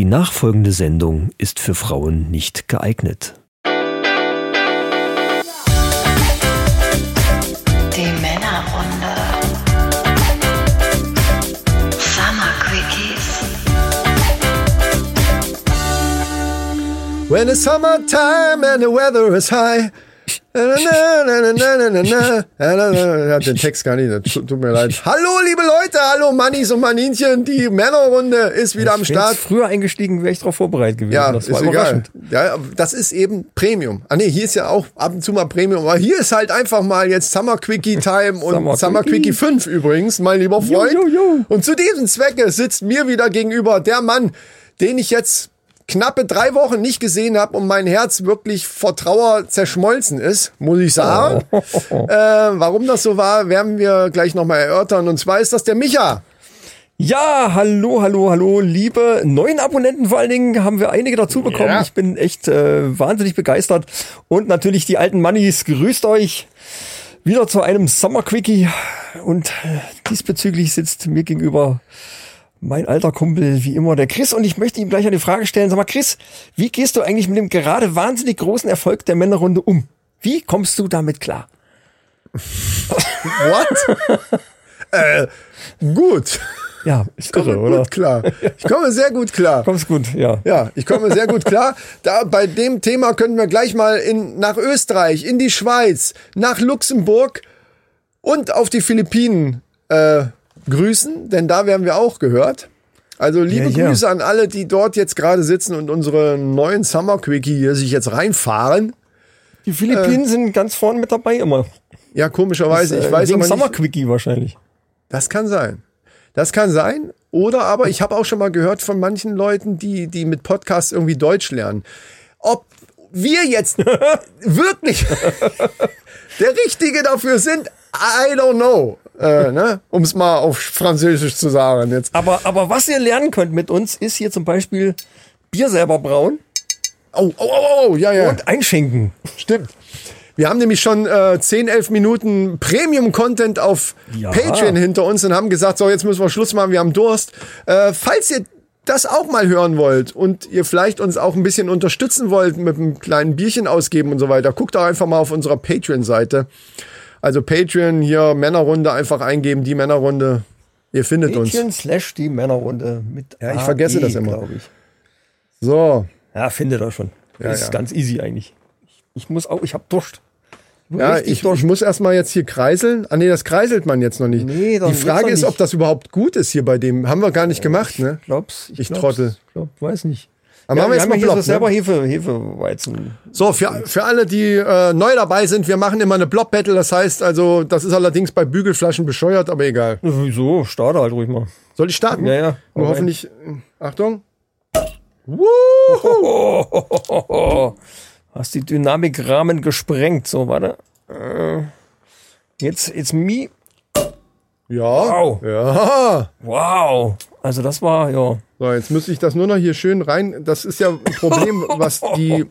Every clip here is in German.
Die nachfolgende Sendung ist für Frauen nicht geeignet. Die Männerrunde. Summer Quickies. When it's summertime and the weather is high. Er hat den Text gar nicht, tut mir leid. Hallo, liebe Leute, hallo Mannis und Maninchen, die Männerrunde ist wieder ich am Start. Früher eingestiegen wäre ich darauf vorbereitet gewesen. Ja, das ist egal. Ja, das ist eben Premium. Ah nee, hier ist ja auch ab und zu mal Premium, aber hier ist halt einfach mal jetzt Summer Quickie Time und Summer, Summer Quickie. Quickie 5 übrigens, mein lieber Freund. Jo, jo, jo. Und zu diesem Zwecke sitzt mir wieder gegenüber der Mann, den ich jetzt knappe drei Wochen nicht gesehen habe und mein Herz wirklich vor Trauer zerschmolzen ist, muss ich sagen. Oh. Äh, warum das so war, werden wir gleich nochmal erörtern. Und zwar ist das der Micha. Ja, hallo, hallo, hallo, liebe neuen Abonnenten vor allen Dingen haben wir einige dazu bekommen. Ja. Ich bin echt äh, wahnsinnig begeistert. Und natürlich die alten Mannis, grüßt euch wieder zu einem Summer Quickie. Und diesbezüglich sitzt mir gegenüber mein alter Kumpel, wie immer, der Chris. Und ich möchte ihm gleich eine Frage stellen. Sag mal, Chris, wie gehst du eigentlich mit dem gerade wahnsinnig großen Erfolg der Männerrunde um? Wie kommst du damit klar? What? äh, gut. Ja, ist komme irre, oder? gut klar. Ich komme sehr gut klar. Kommst gut, ja. Ja, ich komme sehr gut klar. Da bei dem Thema können wir gleich mal in, nach Österreich, in die Schweiz, nach Luxemburg und auf die Philippinen äh, grüßen, denn da werden wir auch gehört. Also liebe Ja, ja. Grüße an alle, die dort jetzt gerade sitzen und unsere neuen Summer Quickie hier sich jetzt reinfahren. Die Philippinen sind ganz vorne mit dabei immer. Ja, komischerweise, ich Äh, weiß wegen aber Summer. Quickie wahrscheinlich. Das kann sein. Das kann sein. Oder aber ich habe auch schon mal gehört von manchen Leuten, die, die mit Podcasts irgendwie Deutsch lernen. Ob wir jetzt wirklich der Richtige dafür sind, I don't know. Äh, ne? Um es mal auf Französisch zu sagen. Jetzt. Aber, aber was ihr lernen könnt mit uns, ist hier zum Beispiel Bier selber brauen Oh, oh, oh, oh, ja, ja. und einschenken. Stimmt. Wir haben nämlich schon äh, 10, 11 Minuten Premium-Content auf Ja. Patreon hinter uns und haben gesagt, so jetzt müssen wir Schluss machen, wir haben Durst. Äh, falls ihr das auch mal hören wollt und ihr vielleicht uns auch ein bisschen unterstützen wollt mit einem kleinen Bierchen ausgeben und so weiter, guckt doch einfach mal auf unserer Patreon-Seite. Also Patreon hier Männerrunde einfach eingeben, die Männerrunde. Ihr findet uns. Mädchen slash die Männerrunde mit Ja, ich vergesse das immer. glaube ich. So. Ja, findet er schon. Ja, ist ja. ganz easy eigentlich. Ich, ich muss auch, ich hab Durst. Ja, ich, ich muss erstmal jetzt hier kreiseln. Ah nee, das kreiselt man jetzt noch nicht. Nee, Die Frage ist, nicht. ob das überhaupt gut ist hier bei dem. Haben wir gar nicht gemacht, ne? Glaub's, Ich glaub's, Trottel. Glaub, weiß nicht. Aber ja, machen wir jetzt mal Block, so selber ne? Hefe, Hefeweizen. So, für, für alle, die äh, neu dabei sind, wir machen immer eine Block-Battle. Das heißt also, das ist allerdings bei Bügelflaschen bescheuert, aber egal. Wieso? Starte halt ruhig mal. Soll ich starten? Ja, ja. Nur Okay. hoffentlich. äh, Achtung. Hast die Dynamikrahmen gesprengt. So, warte. Äh, Jetzt, jetzt mi. Ja. Wow. Ja. Wow. Also das war, ja. So, jetzt müsste ich das nur noch hier schön rein. Das ist ja ein Problem, was die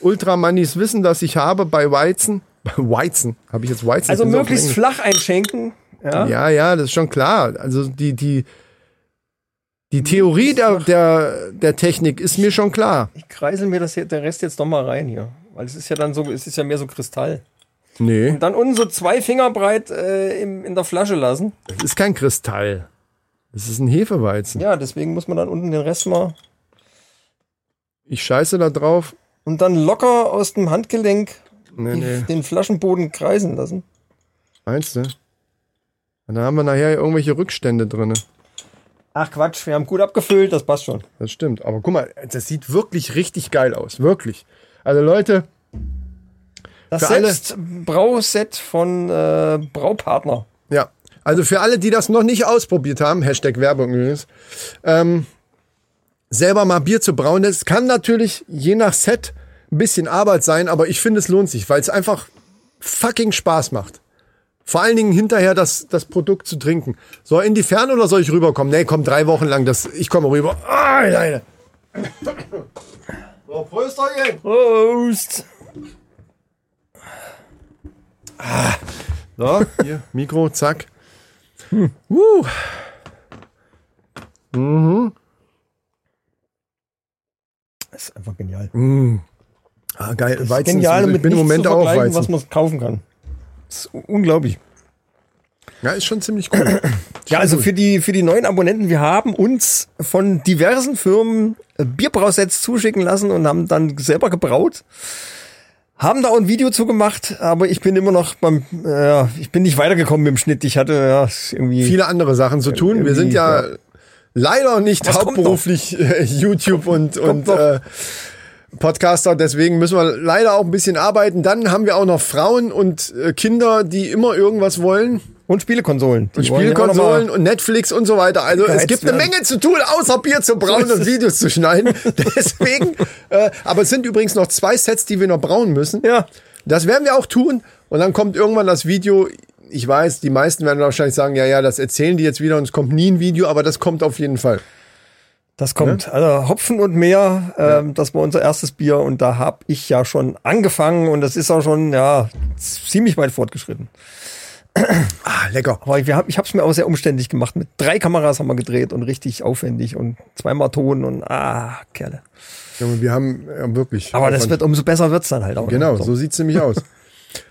Ultramanis wissen, dass ich habe bei Weizen. Bei Weizen. Habe ich jetzt Weizen? Also möglichst flach einschenken. Ja. Ja, ja, das ist schon klar. Also die, die, die Theorie der, der, der Technik ist mir schon klar. Ich kreisel mir das hier, der Rest jetzt noch mal rein hier. Weil es ist ja dann so, es ist ja mehr so Kristall. Nee, Und dann unten so zwei Finger breit äh, im, in der Flasche lassen. das ist kein Kristall. Das ist ein Hefeweizen. Ja, deswegen muss man dann unten den Rest mal. Ich scheiße da drauf. Und dann locker aus dem Handgelenk Nee, nee. den Flaschenboden kreisen lassen. Meinst du? Und dann haben wir nachher irgendwelche Rückstände drinne. Ach Quatsch, wir haben gut abgefüllt, das passt schon. Das stimmt. Aber guck mal, das sieht wirklich richtig geil aus. Wirklich. Also Leute, Das selbst Brauset von äh, Braupartner. Ja, also für alle, die das noch nicht ausprobiert haben, Hashtag Werbung übrigens, ähm, selber mal Bier zu brauen, das kann natürlich je nach Set ein bisschen Arbeit sein, aber ich finde, es lohnt sich, weil es einfach fucking Spaß macht. Vor allen Dingen hinterher das, das Produkt zu trinken. So, in die Ferne oder soll ich rüberkommen? Nee, komm, drei Wochen lang, das, ich komme rüber. Ah, Leine. So, Prösterchen. Prost! So, hier, Mikro, zack. Uh. Mhm. Das ist einfach genial. Ah, geil. Weizen Genial, ist, ich mit bin im Moment zu auch vergleichen, was Weizen. man kaufen kann. Das ist unglaublich. Ja, ist schon ziemlich cool. Ja, also für die, für die neuen Abonnenten, wir haben uns von diversen Firmen Bierbrausets zuschicken lassen und haben dann selber gebraut. Haben da auch ein Video zugemacht, aber ich bin immer noch beim, äh, ich bin nicht weitergekommen mit dem Schnitt. Ich hatte ja irgendwie. Viele andere Sachen zu tun. Wir sind ja, Irgendwie, leider nicht Was hauptberuflich äh, YouTube und, und äh, Podcaster, deswegen müssen wir leider auch ein bisschen arbeiten. Dann haben wir auch noch Frauen und äh, Kinder, die immer irgendwas wollen. Und Spielekonsolen. Die Und ja mal- und Netflix und so weiter. Also es gibt eine werden. Menge zu tun, außer Bier zu brauen und. Videos zu schneiden. Deswegen, äh, aber es sind übrigens noch zwei Sets, die wir noch brauen müssen. Ja. Das werden wir auch tun. Und dann kommt irgendwann das Video. Ich weiß, die meisten werden wahrscheinlich sagen, ja, ja, das erzählen die jetzt wieder und es kommt nie ein Video, aber das kommt auf jeden Fall. Das kommt. Also Hopfen und Meer, ähm, das war unser erstes Bier und da habe ich ja schon angefangen und das ist auch schon ja ziemlich weit fortgeschritten. Ah, lecker. Aber ich, hab, ich habe es mir auch sehr umständlich gemacht. Mit drei Kameras haben wir gedreht und richtig aufwendig und zweimal Ton und ah, Kerle. Junge, wir haben ja, wirklich. Aber das wird umso besser wird's dann halt auch. Genau, ne? so sieht's nämlich aus.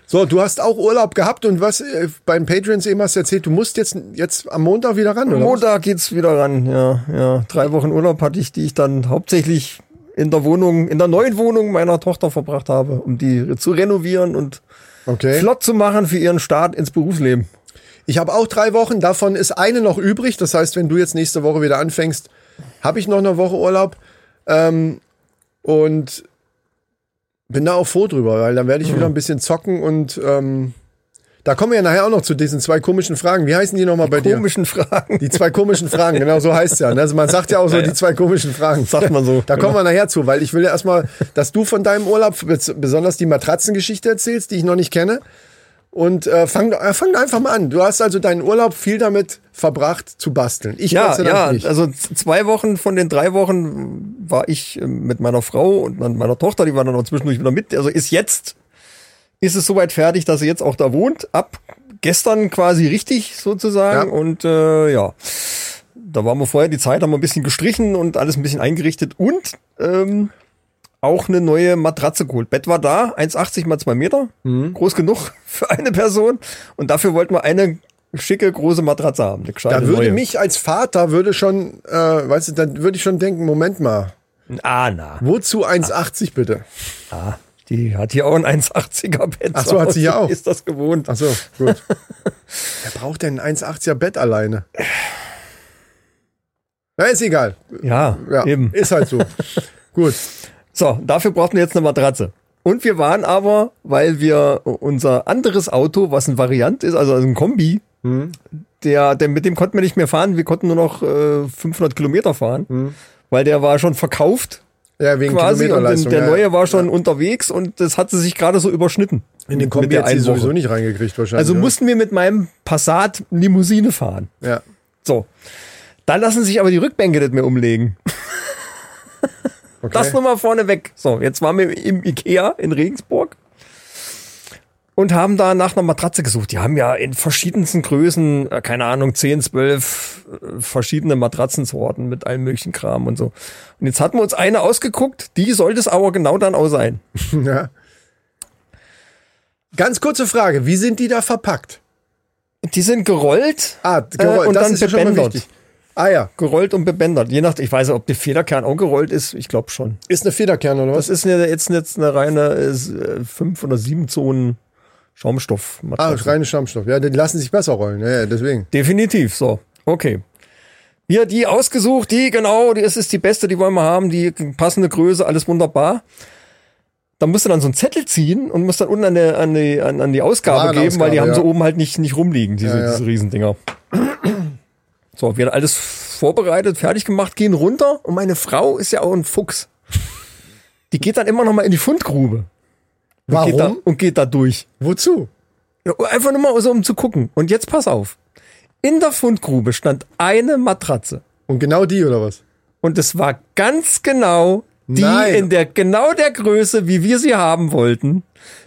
So, du hast auch Urlaub gehabt und was äh, beim Patreons eben hast du erzählt, du musst jetzt, jetzt am Montag wieder ran, oder? was? Montag geht's wieder ran, ja, ja. Drei Wochen Urlaub hatte ich, die ich dann hauptsächlich in der Wohnung, in der neuen Wohnung meiner Tochter verbracht habe, um die zu renovieren und Okay. flott zu machen für ihren Start ins Berufsleben. Ich habe auch drei Wochen, davon ist eine noch übrig. Das heißt, wenn du jetzt nächste Woche wieder anfängst, habe ich noch eine Woche Urlaub. Ähm, und bin da auch froh drüber, weil dann werde ich wieder ein bisschen zocken und ähm, da kommen wir ja nachher auch noch zu diesen zwei komischen Fragen. Wie heißen die nochmal bei dir? Komischen Fragen. Die zwei komischen Fragen, genau so heißt es ja. Also man sagt ja auch so die zwei komischen Fragen. Sagt man so, Da kommen genau. wir nachher zu, weil ich will ja erstmal, dass du von deinem Urlaub bes- besonders die Matratzengeschichte erzählst, die ich noch nicht kenne. Und äh, fang, äh, fang einfach mal an. Du hast also deinen Urlaub viel damit verbracht zu basteln. Ich Ja, ja, nicht. also zwei Wochen von den drei Wochen war ich äh, mit meiner Frau und meiner Tochter, die war dann auch zwischendurch wieder mit. Also ist jetzt, ist es soweit fertig, dass sie jetzt auch da wohnt. Ab gestern quasi richtig sozusagen. Ja. Und äh, ja, da waren wir vorher die Zeit, haben wir ein bisschen gestrichen und alles ein bisschen eingerichtet und ähm, auch eine neue Matratze geholt. Bett war da, 1,80 mal 2 Meter, Mhm. groß genug für eine Person. Und dafür wollten wir eine schicke große Matratze haben. Eine da würde neue. mich als Vater würde schon, äh, weißt du, dann würde ich schon denken, Moment mal, Ah, na. wozu 1,80 bitte? Ah, die hat hier auch ein 1,80er Bett. Ach so, hat sie hier auch. Ist das gewohnt. Ach so, gut. Wer braucht denn ein 1,80er Bett alleine? Na, ist egal. Ja, Ja, eben. ist halt so. gut. So, dafür brauchten wir jetzt eine Matratze. Und wir waren aber, weil wir unser anderes Auto, was ein Variant ist, also ein Kombi, Hm. der, der, mit dem konnten wir nicht mehr fahren. Wir konnten nur noch äh, 500 Kilometer fahren, Hm. weil der war schon verkauft Ja, wegen quasi und Kilometerleistung. der ja, neue war schon unterwegs und das hatte sich gerade so überschnitten. In den Kombi jetzt sie sowieso nicht reingekriegt wahrscheinlich. Also mussten wir mit meinem Passat Limousine fahren. Ja. So. Dann lassen sich aber die Rückbänke nicht mehr umlegen. Okay. Das nur mal vorne weg. So, jetzt waren wir im Ikea in Regensburg und haben da nach einer Matratze gesucht. Die haben ja in verschiedensten Größen, äh, keine Ahnung, 10, 12 äh, verschiedene Matratzensorten mit allem möglichen Kram und so. Und jetzt hatten wir uns eine ausgeguckt, die sollte es aber genau dann auch sein. ja. Ganz kurze Frage, wie sind die da verpackt? Die sind gerollt, Ah, gerollt, Äh, und das dann ist bebändert. Ah ja, gerollt und bebändert. Je nach, ich weiß nicht, ob der Federkern auch gerollt ist. Ich glaube schon. ist eine Federkern oder was? Das ist eine, jetzt, jetzt eine reine äh, fünf oder sieben Zonen Schaumstoff. Ah, reine Schaumstoff. Ja, die lassen sich besser rollen. Ja, ja, deswegen. Definitiv, so. Okay. Wir die ausgesucht, die, genau, die, es ist die beste, die wollen wir haben, die passende Größe, alles wunderbar. Da musst du dann so einen Zettel ziehen und musst dann unten an, der, an, die, an, an die Ausgabe Warenausgabe, geben, weil die haben ja. so oben halt nicht, nicht rumliegen, diese, Ja, ja. diese Riesendinger. So, wir haben alles vorbereitet, fertig gemacht, gehen runter und meine Frau ist ja auch ein Fuchs. Die geht dann immer noch mal in die Fundgrube. Und Geht da, Warum? und geht da durch. Wozu? Einfach nur mal so, um zu gucken. Und jetzt pass auf. In der Fundgrube stand eine Matratze. Und genau die oder was? Und es war ganz genau die Nein. in der, genau der Größe, wie wir sie haben wollten.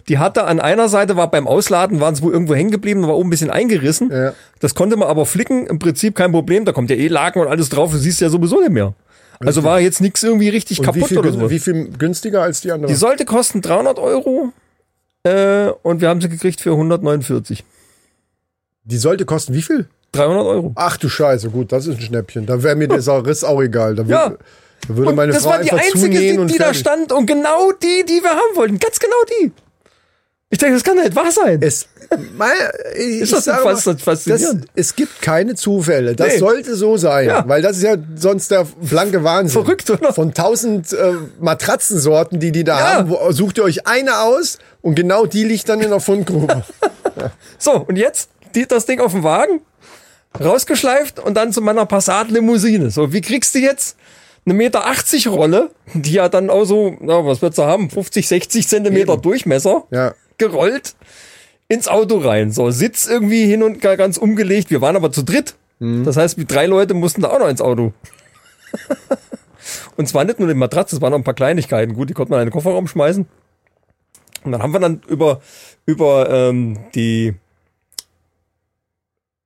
Die hatte an einer Seite, war beim Ausladen, waren es wohl irgendwo hängen geblieben, war oben ein bisschen eingerissen. Ja. Das konnte man aber flicken, im Prinzip kein Problem. Da kommt ja eh Laken und alles drauf, du siehst ja sowieso nicht mehr. Also war jetzt nichts irgendwie richtig Und kaputt oder so. wie viel günstiger als die andere? Die sollte kosten 300 Euro äh, und wir haben sie gekriegt für 149. Die sollte kosten wie viel? 300 Euro. Ach du Scheiße, gut, das ist ein Schnäppchen. Da wäre mir dieser Riss auch egal. Da, Ja. da würde Und meine das Frau war die einzige, die, und die da stand und genau die, die wir haben wollten. Ganz genau die. Ich denke, das kann doch nicht wahr sein. Es, mein, ich Ist das sage fast mal, faszinierend? Das, es gibt keine Zufälle. Das Nee. sollte so sein, Ja. weil das ist ja sonst der blanke Wahnsinn. Verrückt, oder? Von tausend äh, Matratzensorten, die die da Ja. haben, wo, sucht ihr euch eine aus und genau die liegt dann in der Fundgrube. So, und jetzt die, das Ding auf dem Wagen, rausgeschleift und dann zu meiner Passat-Limousine. So, wie kriegst du jetzt eine Meter 80 Rolle, die ja dann auch so, na, was wird sie haben, 50, 60 Zentimeter Eben. Durchmesser, Ja. Gerollt ins Auto rein. So, Sitz irgendwie hin und gar ganz umgelegt. Wir waren aber zu dritt. Das heißt, wir drei Leute mussten da auch noch ins Auto. und zwar nicht nur die Matratze, es waren noch ein paar Kleinigkeiten. Gut, die konnte man in den Kofferraum schmeißen. Und dann haben wir dann über, über ähm, die,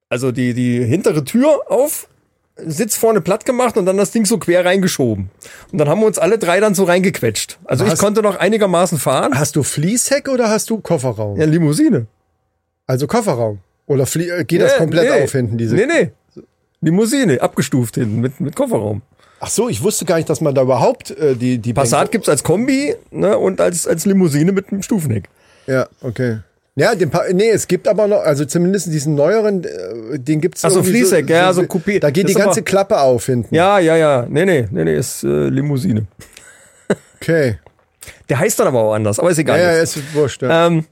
also die, die hintere Tür auf, Sitz vorne platt gemacht und dann das Ding so quer reingeschoben. Und dann haben wir uns alle drei dann so reingequetscht. Also ich Was? konnte noch einigermaßen fahren. Hast du Fließheck oder hast du Kofferraum? Ja, Limousine. Also Kofferraum. Oder flie äh, geht das Ja, komplett nee. auf hinten, diese? Nee, nee. Limousine, abgestuft hinten mit, mit Kofferraum. Ach so, ich wusste gar nicht, dass man da überhaupt äh, die, die Passat Bänke- gibt's als Kombi ne, und als, als Limousine mit einem Stufenheck. Ja, okay. Ja, den pa nee, es gibt aber noch, also zumindest diesen neueren, äh, den gibt's Ach so, irgendwie Fließheck, ja, so Coupé. Da geht die ganze aber- Klappe auf hinten. Ja, ja, ja. Nee, nee, nee, nee, ist äh, Limousine. Okay. Der heißt dann aber auch anders, aber ist Ja, egal. ja, jetzt. ist wurscht. Ja. Ähm,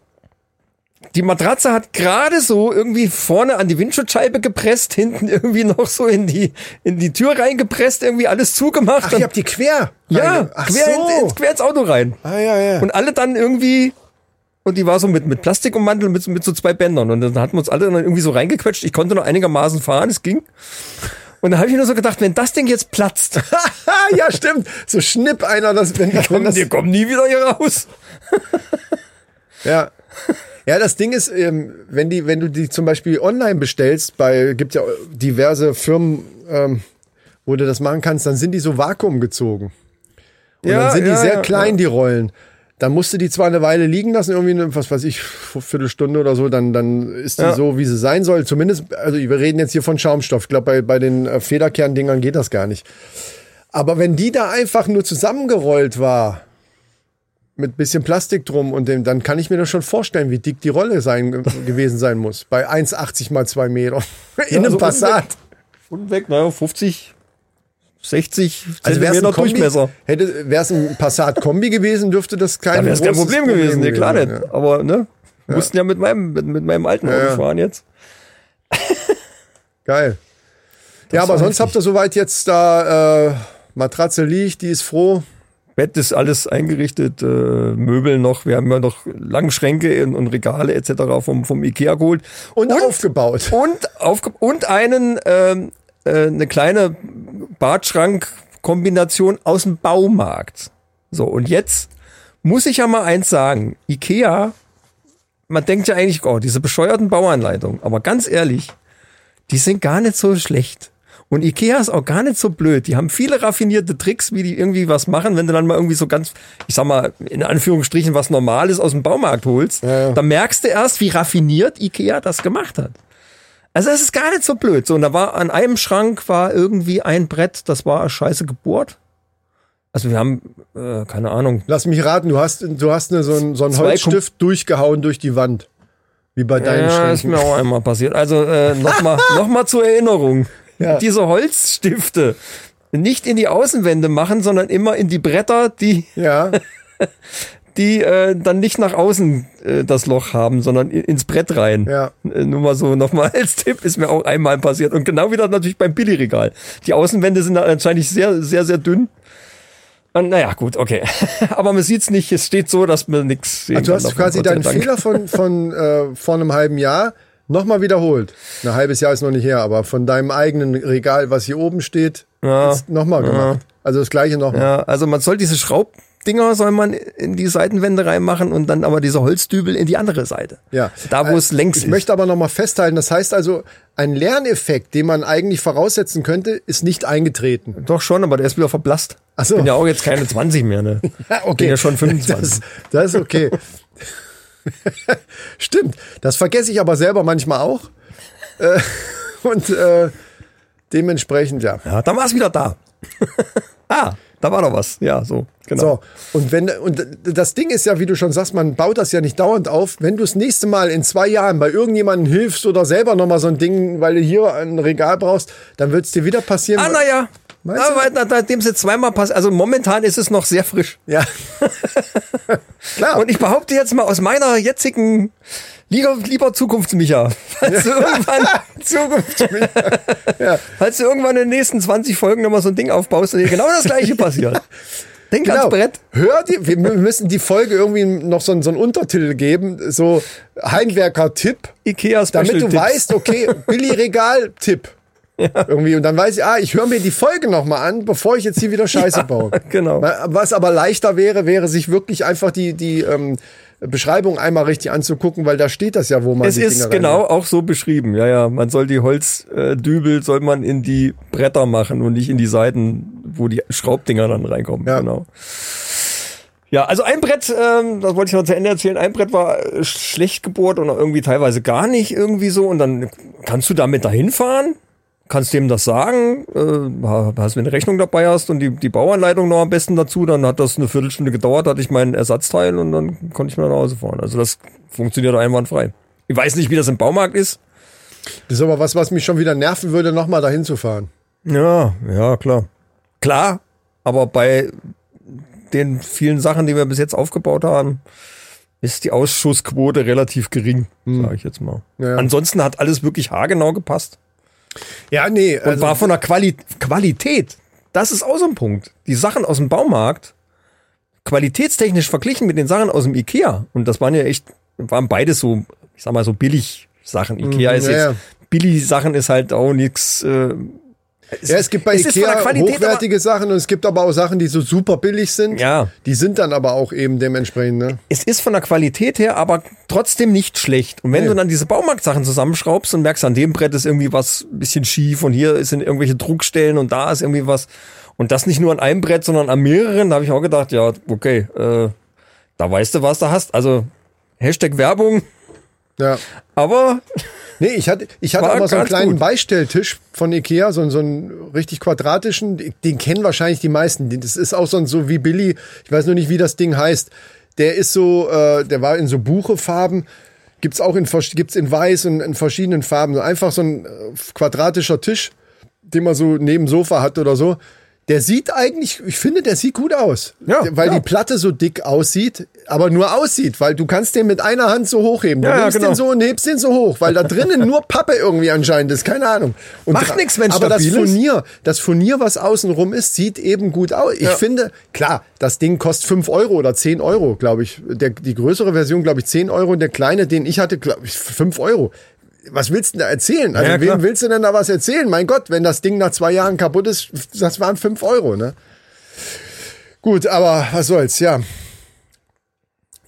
die Matratze hat gerade so irgendwie vorne an die Windschutzscheibe gepresst, hinten irgendwie noch so in die, in die Tür reingepresst, irgendwie alles zugemacht. Ach, ihr habt die quer. ja, Ach quer, so. ins, ins, quer ins Auto rein. ah, ja, ja. Und alle dann irgendwie, und die war so mit, mit Plastik ummantelt mit, mit so zwei Bändern. Und dann hatten wir uns alle dann irgendwie so reingequetscht. Ich konnte noch einigermaßen fahren, es ging. Und da habe ich nur so gedacht, wenn das Ding jetzt platzt, ja, stimmt. So schnipp einer das, wenn, wenn das, die kommen nie wieder hier raus. ja. Ja, das Ding ist, ähm, wenn die, wenn du die zum Beispiel online bestellst, bei gibt ja diverse Firmen, ähm, wo du das machen kannst, dann sind die so vakuumgezogen. Und Ja, dann sind die ja, sehr ja, klein, die Rollen. Dann musst du die zwar eine Weile liegen lassen, irgendwie eine, was weiß ich, Viertelstunde oder so, dann, dann ist die Ja. so, wie sie sein soll. Zumindest, also wir reden jetzt hier von Schaumstoff. Ich glaube, bei, bei den äh, Federkerndingern geht das gar nicht. Aber wenn die da einfach nur zusammengerollt war, mit bisschen Plastik drum und dem, dann kann ich mir das schon vorstellen, wie dick die Rolle sein, äh, gewesen sein muss. Bei 1,80 mal 2 Meter. In einem so Passat. Und weg, naja, 50, 60 Also wär's Zentimeter ein Kombi, Durchmesser. hätte, wär's ein Passat-Kombi gewesen, dürfte das kein Da wäre es kein großes Problem gewesen, nee, klar nicht. ja. Aber ne, wir mussten ja mit meinem, mit, mit meinem alten Auto Ja, ja. fahren jetzt. Geil. ja, aber sonst habt ihr soweit jetzt da äh, Matratze liegt, die ist froh. Bett ist alles eingerichtet, äh, Möbel noch, wir haben ja noch Langschränke und, und Regale etc. vom, vom Ikea geholt. Und, aufgebaut. Und, aufge und einen, ähm, äh, eine kleine Badschrank-Kombination aus dem Baumarkt. So, und jetzt muss ich ja mal eins sagen. Ikea, man denkt ja eigentlich, oh, diese bescheuerten Bauanleitungen, aber ganz ehrlich, die sind gar nicht so schlecht. Und Ikea ist auch gar nicht so blöd. Die haben viele raffinierte Tricks, wie die irgendwie was machen, wenn du dann mal irgendwie so ganz, ich sag mal, in Anführungsstrichen was Normales aus dem Baumarkt holst. Ja. Da merkst du erst, wie raffiniert Ikea das gemacht hat. Also es ist gar nicht so blöd. So, und da war an einem Schrank war irgendwie ein Brett, das war scheiße gebohrt. Also wir haben, äh, keine Ahnung, Lass mich raten, du hast, du hast eine, so einen so einen Zwei Holzstift durchgehauen durch die Wand. Wie bei deinen ja, ist Schränken. mir auch einmal passiert. Also äh, nochmal noch mal zur Erinnerung. Ja. Diese Holzstifte nicht in die Außenwände machen, sondern immer in die Bretter, die, Ja, die äh, dann nicht nach außen äh, das Loch haben, sondern ins Brett rein. ja. Äh, Nur mal so nochmal als Tipp, ist mir auch einmal passiert. Und genau wieder natürlich beim Billigregal. Die Außenwände sind da anscheinend sehr, sehr, sehr dünn. Und, naja, gut, okay. Aber man sieht's nicht, es steht so, dass man nichts sehen Also du hast davon, quasi deinen Dank. Fehler von, von äh, vor einem halben Jahr nochmal wiederholt. Ein halbes Jahr ist noch nicht her, aber von deinem eigenen Regal, was hier oben steht, Ja. ist nochmal gemacht. Also das gleiche nochmal. Ja, also man soll diese Schraubdinger Schraubdinger soll man in die Seitenwände reinmachen und dann aber diese Holzdübel in die andere Seite. Ja. Da, wo Äh, es längs Ich ist. möchte aber nochmal festhalten, das heißt also, ein Lerneffekt, den man eigentlich voraussetzen könnte, ist nicht eingetreten. Doch schon, aber der ist wieder verblasst. Ach so. Ich bin ja auch jetzt keine 20 mehr, ne? Ja, okay. Bin ja schon 25. Das, das ist okay. Stimmt. Das vergesse ich aber selber manchmal auch. Äh, und äh, dementsprechend, ja. Ja, dann war es wieder da. ah, da war doch was. Ja, so, genau. So, und wenn und das Ding ist ja, wie du schon sagst, man baut das ja nicht dauernd auf. Wenn du das nächste Mal in zwei Jahren bei irgendjemandem hilfst oder selber nochmal so ein Ding, weil du hier ein Regal brauchst, dann wird es dir wieder passieren. Ah, naja. Meinst Ja, du? weil, na- nachdem es jetzt zweimal passt, also momentan ist es noch sehr frisch. Ja. Klar. Und ich behaupte jetzt mal aus meiner jetzigen lieber, lieber Zukunftsmicha, falls du irgendwann, Zukunft. ja. falls du irgendwann in den nächsten 20 Folgen nochmal so ein Ding aufbaust und dir genau das gleiche passiert. Denk Genau. ans Brett. Hör die, wir müssen die Folge irgendwie noch so, einen- so einen Untertitel geben, so Heimwerker-Tipp. Ikea Special damit du Tipps. weißt, okay, Billy Regal Tipp. Irgendwie und dann weiß ich, ah, ich höre mir die Folge noch mal an, bevor ich jetzt hier wieder Scheiße baue. genau. Was aber leichter wäre, wäre sich wirklich einfach die die ähm, Beschreibung einmal richtig anzugucken, weil da steht das ja, wo man Es die ist Dinger genau reinmacht. auch so beschrieben. Ja, ja. Man soll die Holzdübel soll man in die Bretter machen und nicht in die Seiten, wo die Schraubdinger dann reinkommen. Ja. Genau. Ja, also ein Brett, ähm, das wollte ich noch zu Ende erzählen, ein Brett war äh, schlecht gebohrt und irgendwie teilweise gar nicht irgendwie so und dann kannst du damit dahin fahren, kannst dem das sagen, äh, hast, wenn du eine Rechnung dabei hast und die, die Bauanleitung noch am besten dazu, dann hat das eine Viertelstunde gedauert, hatte ich mein Ersatzteil und dann konnte ich mir nach Hause fahren. Also das funktioniert einwandfrei. Ich weiß nicht, wie das im Baumarkt ist. Das ist aber was, was mich schon wieder nerven würde, noch mal dahin zu fahren. Ja, ja, klar. Klar, aber bei den vielen Sachen, die wir bis jetzt aufgebaut haben, ist die Ausschussquote relativ gering, sage ich jetzt mal. Ja. Ansonsten hat alles wirklich haargenau gepasst Ja, nee, und also, war von der Quali Qualität. Das ist auch so ein Punkt. Die Sachen aus dem Baumarkt, qualitätstechnisch verglichen mit den Sachen aus dem Ikea, und das waren ja echt, waren beides so, ich sag mal so billig Sachen. Ikea ist Mhm, ja, jetzt, ja. billig Sachen ist halt auch nix. Äh, ja, es gibt bei es Ikea hochwertige Sachen und es gibt aber auch Sachen, die so super billig sind. Ja. Die sind dann aber auch eben dementsprechend, ne? es ist von der Qualität her aber trotzdem nicht schlecht. Und wenn Nee. du dann diese Baumarktsachen zusammenschraubst und merkst, an dem Brett ist irgendwie was ein bisschen schief und hier sind irgendwelche Druckstellen und da ist irgendwie was. Und das nicht nur an einem Brett, sondern an mehreren, da habe ich auch gedacht, ja, okay, äh, da weißt du, was du hast. Also Hashtag Werbung, Ja. aber Nee, ich hatte, ich hatte auch mal so einen kleinen gut. Beistelltisch von Ikea, so, einen- so einen richtig quadratischen, den kennen wahrscheinlich die meisten. Das ist auch so ein, so wie Billy, ich weiß nur nicht, wie das Ding heißt. Der ist so, äh, der war in so Buchefarben, gibt's auch in, gibt's in weiß und in verschiedenen Farben. So einfach so ein äh, quadratischer Tisch, den man so neben dem Sofa hat oder so. Der sieht eigentlich, ich finde, der sieht gut aus. Ja, weil ja. die Platte so dick aussieht, aber nur aussieht, weil du kannst den mit einer Hand so hochheben. Du Ja, ja, nimmst genau. den so und hebst den so hoch, weil da drinnen nur Pappe irgendwie anscheinend ist, keine Ahnung. Und Macht nix, wenn's Aber das. Furnier, das Furnier, was außen rum ist, sieht eben gut aus. Ich finde, klar, das Ding kostet 5 Euro oder 10 Euro, glaube ich. Der, die größere Version, glaube ich, 10 Euro und der kleine, den ich hatte, glaube ich, 5 Euro. Was willst du denn da erzählen? Also, Ja, ja, wem willst du denn da was erzählen? Mein Gott, wenn das Ding nach zwei Jahren kaputt ist, das waren 5 Euro, ne? Gut, aber was soll's, ja.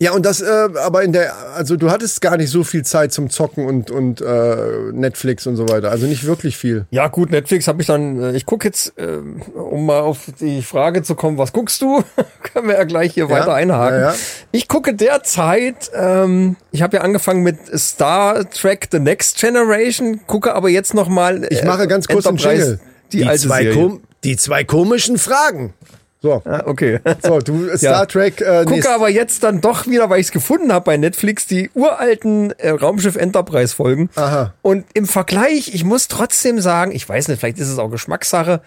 Ja, und das, äh, aber in der, also du hattest gar nicht so viel Zeit zum Zocken und, und äh, Netflix und so weiter. Also nicht wirklich viel. ja gut, Netflix habe ich dann, äh, ich gucke jetzt, äh, um mal auf die Frage zu kommen, was guckst du? Können wir ja gleich hier weiter einhaken. ja, ja. Ich gucke derzeit, ähm, ich habe ja angefangen mit Star Trek The Next Generation, gucke aber jetzt noch mal Ich mache ganz kurz einen Jingle. die, alte zwei Serie. die zwei komischen Fragen. So, Ah, okay. so du Star Ja. Trek. Äh, Gucke aber jetzt dann doch wieder, weil ich es gefunden habe bei Netflix, die uralten äh, Raumschiff Enterprise Folgen. Aha. Und im Vergleich, ich muss trotzdem sagen, ich weiß nicht, vielleicht ist es auch Geschmackssache.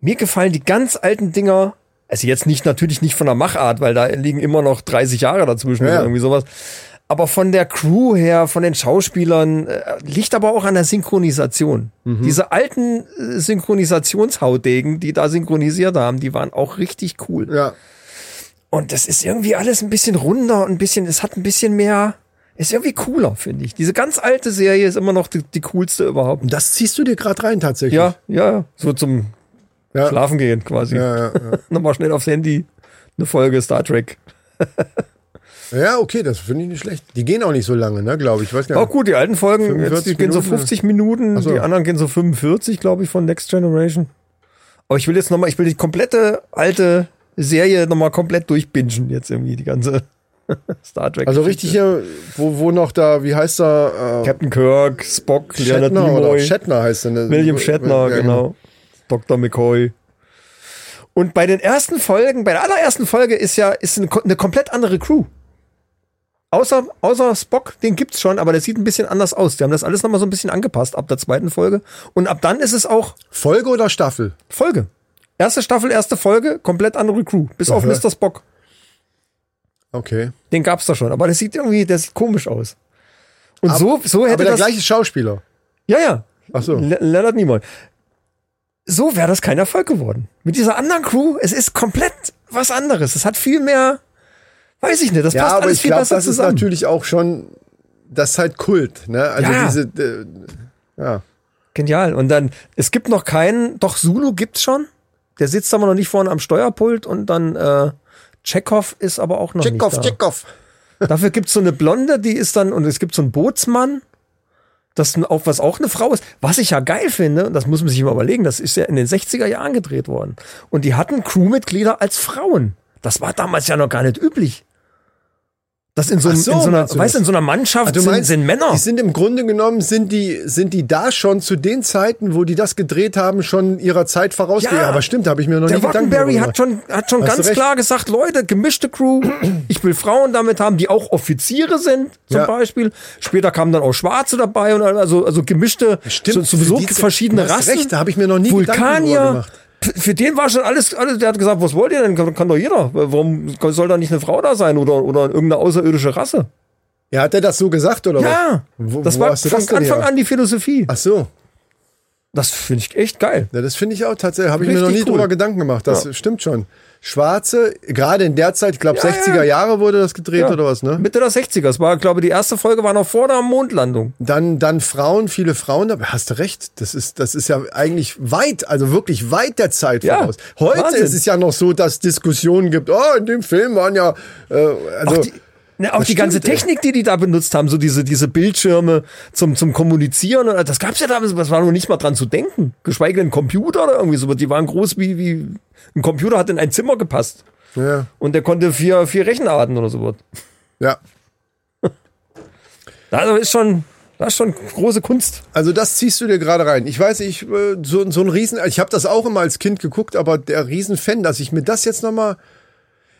Mir gefallen die ganz alten Dinger, also jetzt nicht natürlich nicht von der Machart, weil da liegen immer noch 30 Jahre dazwischen Ja. oder irgendwie sowas. Aber von der Crew her, von den Schauspielern, äh, liegt aber auch an der Synchronisation. Mhm. Diese alten äh, Synchronisationshaudegen, die da synchronisiert haben, die waren auch richtig cool. ja. Und das ist irgendwie alles ein bisschen runder und ein bisschen, es hat ein bisschen mehr, ist irgendwie cooler, finde ich. Diese ganz alte Serie ist immer noch die, die coolste überhaupt. Und das ziehst du dir gerade rein tatsächlich. Ja, ja, so zum ja. Schlafen gehen quasi. Ja, ja, ja. Nochmal schnell aufs Handy. eine Folge Star Trek. Ja, okay, das finde ich nicht schlecht. Die gehen auch nicht so lange, ne, glaube ich. ich. Weiß gar Auch gut, die alten Folgen, jetzt, 45 die gehen so Minuten, 50 Minuten, so. die anderen gehen so 45, glaube ich, von Next Generation. Aber ich will jetzt nochmal, ich will die komplette alte Serie nochmal komplett durchbingen, jetzt irgendwie, die ganze Star Trek. Also richtig hier, wo, wo noch da, wie heißt er? Äh, Captain Kirk, Spock, Leonard Shatner oder Nimoy, Shatner heißt er. Ne? William Shatner, Ja, genau. Dr. McCoy. Und bei den ersten Folgen, bei der allerersten Folge ist ja ist eine, eine komplett andere Crew. Außer, außer Spock, den gibt's schon, aber der sieht ein bisschen anders aus. Die haben das alles nochmal so ein bisschen angepasst ab der zweiten Folge. Und ab dann ist es auch Folge oder Staffel? Folge. Erste Staffel, erste Folge, komplett andere Crew. Bis auf Aha. Mr. Spock. Okay. Den gab's da schon. Aber der sieht irgendwie, der sieht komisch aus. Und so, so hätte Aber der das. gleiche Schauspieler. Ja, ja. Ach so. Le Leonard Nimoy. So wäre das kein Erfolg geworden. Mit dieser anderen Crew, es ist komplett was anderes. Es hat viel mehr, weiß ich nicht, das Ja, passt aber alles ich viel glaube, besser das ist zusammen. natürlich auch schon, das ist halt Kult, ne? Also Ja. diese, äh, ja. Genial. Und dann, es gibt noch keinen, doch Zulu gibt's schon. Der sitzt aber noch nicht vorne am Steuerpult und dann äh, Chekhov ist aber auch noch Tschechow, nicht da. Tschechow. Dafür gibt's so eine Blonde, die ist dann, und es gibt so einen Bootsmann, das auch, was auch eine Frau ist. Was ich ja geil finde, und das muss man sich mal überlegen, das ist ja in den 60er Jahren gedreht worden. Und die hatten Crewmitglieder als Frauen. Das war damals ja noch gar nicht üblich. Das in so, einem- so, in so einer, meinst weißt du, in so einer Mannschaft Ah, du sind, meinst, sind Männer. Die sind im Grunde genommen, sind die, sind die da schon zu den Zeiten, wo die das gedreht haben, schon ihrer Zeit vorausgegangen. Ja. Aber stimmt, da habe ich mir noch Der nie Gedanken darüber hat schon, hat schon Hast ganz klar gesagt, Leute, gemischte Crew, ich will Frauen damit haben, die auch Offiziere sind, zum Ja. Beispiel. Später kamen dann auch Schwarze dabei und also, also gemischte, Stimmt, so, sowieso für die- verschiedene Rassen. recht, da habe ich mir noch nie Gedanken Vulkanier. gemacht. Für den war schon alles, alles, der hat gesagt, was wollt ihr denn? Kann, kann doch jeder. Warum soll da nicht eine Frau da sein oder, oder irgendeine außerirdische Rasse? Ja, hat er das so gesagt oder Ja, was? Wo, das wo war von das Anfang her? an die Philosophie. Ach so. Das finde ich echt geil. Ja, das finde ich auch tatsächlich, habe ich mir noch nie cool. drüber Gedanken gemacht. Das Ja. stimmt schon. Schwarze, gerade in der Zeit, ich glaube Ja, 60er ja. Jahre wurde das gedreht Ja. oder was, ne? Mitte der 60er. Das war, glaube ich, die erste Folge war noch vor der Mondlandung. Dann, dann Frauen, viele Frauen, aber hast du recht, das ist, das ist ja eigentlich weit, also wirklich weit der Zeit Ja, voraus. Heute Wahnsinn. ist es ja noch so, dass Diskussionen gibt, oh, in dem Film waren ja, äh, also, Auch die, ne, auch das die ganze stimmt. Technik, die die da benutzt haben, so diese, diese Bildschirme zum, zum Kommunizieren, und das gab's ja damals, das war noch nicht mal dran zu denken. Geschweige denn Computer oder irgendwie so. Die waren groß wie, wie, ein Computer hat in ein Zimmer gepasst. ja, Und der konnte vier, vier Rechenarten oder so. ja. Also ist schon, das ist schon große Kunst. Also das ziehst du dir gerade rein. Ich weiß, ich äh, so, so ein Riesen, ich habe das auch immer als Kind geguckt, aber der Riesenfan, dass ich mir das jetzt noch mal,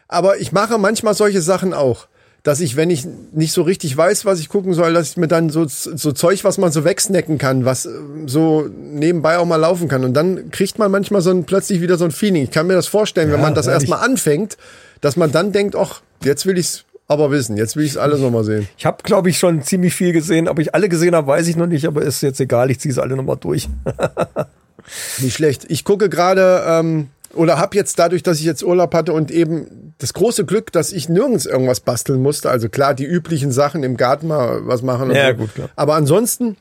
aber ich mache manchmal solche Sachen auch, dass ich, wenn ich nicht so richtig weiß, was ich gucken soll, dass ich mir dann so so Zeug, was man so wegsnacken kann, was äh, so nebenbei auch mal laufen kann und dann kriegt man manchmal so ein plötzlich wieder so ein Feeling. Ich kann mir das vorstellen, wenn man das ehrlich. erstmal anfängt, dass man dann denkt, ach, jetzt will ich's aber wissen, jetzt will ich's alles noch mal sehen. Ich habe, glaube ich, schon ziemlich viel gesehen. Ob ich alle gesehen habe, weiß ich noch nicht, aber ist jetzt egal. Ich ziehe es alle nochmal durch. Nicht schlecht. Ich gucke gerade ähm, oder habe jetzt dadurch, dass ich jetzt Urlaub hatte und eben das große Glück, dass ich nirgends irgendwas basteln musste. Also klar, die üblichen Sachen im Garten mal was machen. Ja, so. gut, klar. Aber ansonsten,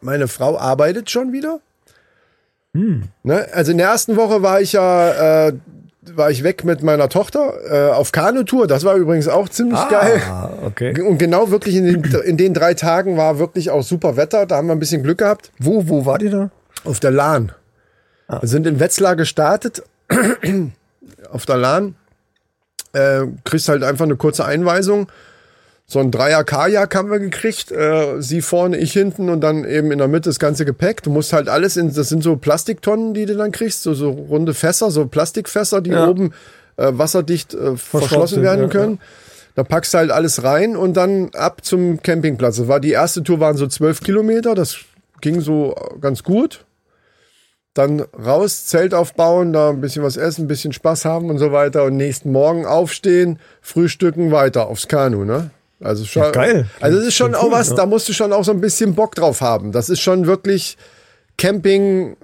meine Frau arbeitet schon wieder. Hm. Ne? Also in der ersten Woche war ich ja äh, war ich weg mit meiner Tochter äh, auf Kanutour. Das war übrigens auch ziemlich geil. Ah, okay. Und genau wirklich in den, in den drei Tagen war wirklich auch super Wetter. Da haben wir ein bisschen Glück gehabt. Wo, wo war die da? Auf der Lahn. Wir sind in Wetzlar gestartet. auf der Lahn. Äh, kriegst halt einfach eine kurze Einweisung. So ein Dreier Kajak haben wir gekriegt. Äh, sie vorne, ich hinten und dann eben in der Mitte das ganze Gepäck. Du musst halt alles in, das sind so Plastiktonnen, die du dann kriegst, so, so runde Fässer, so Plastikfässer, die Ja. oben äh, wasserdicht äh, verschlossen werden ja, können. Da packst du halt alles rein und dann ab zum Campingplatz. Das war die erste Tour waren so zwölf Kilometer. Das ging so ganz gut. Dann raus, Zelt aufbauen, da ein bisschen was essen, ein bisschen Spaß haben und so weiter. Und nächsten Morgen aufstehen, frühstücken, weiter aufs Kanu, ne? Also schon, Ja, geil. Also das ist schon auch cool, was, ja. da musst du schon auch so ein bisschen Bock drauf haben. Das ist schon wirklich Camping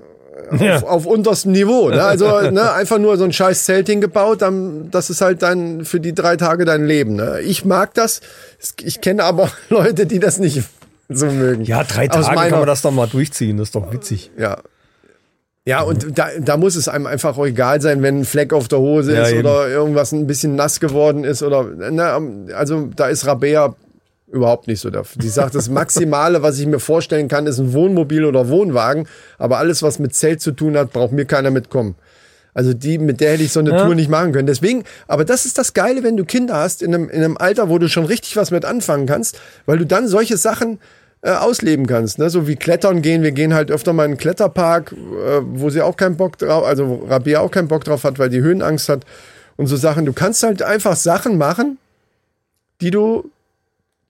Ja. auf, auf unterstem Niveau. Ne? Also ne, einfach nur so ein scheiß Zelt hingebaut, dann, das ist halt dann für die drei Tage dein Leben. Ne? Ich mag das. Es- Ich kenne aber Leute, die das nicht so mögen. Ja, drei Tage meiner- kann man das doch mal durchziehen. Das ist doch witzig. Ja. Ja, und da, da muss es einem einfach auch egal sein, wenn ein Fleck auf der Hose Ja, ist eben. oder irgendwas ein bisschen nass geworden ist oder, ne, also da ist Rabea überhaupt nicht so dafür. Die sagt, das Maximale, was ich mir vorstellen kann, ist ein Wohnmobil oder Wohnwagen, aber alles, was mit Zelt zu tun hat, braucht mir keiner mitkommen. Also die, mit der hätte ich so eine Ja. Tour nicht machen können. Deswegen, aber das ist das Geile, wenn du Kinder hast, in einem, in einem Alter, wo du schon richtig was mit anfangen kannst, weil du dann solche Sachen äh, ausleben kannst, ne? so wie Klettern gehen. Wir gehen halt öfter mal in einen Kletterpark, äh, wo sie auch keinen Bock drauf, also Rabea auch keinen Bock drauf hat, weil die Höhenangst hat und so Sachen. Du kannst halt einfach Sachen machen, die du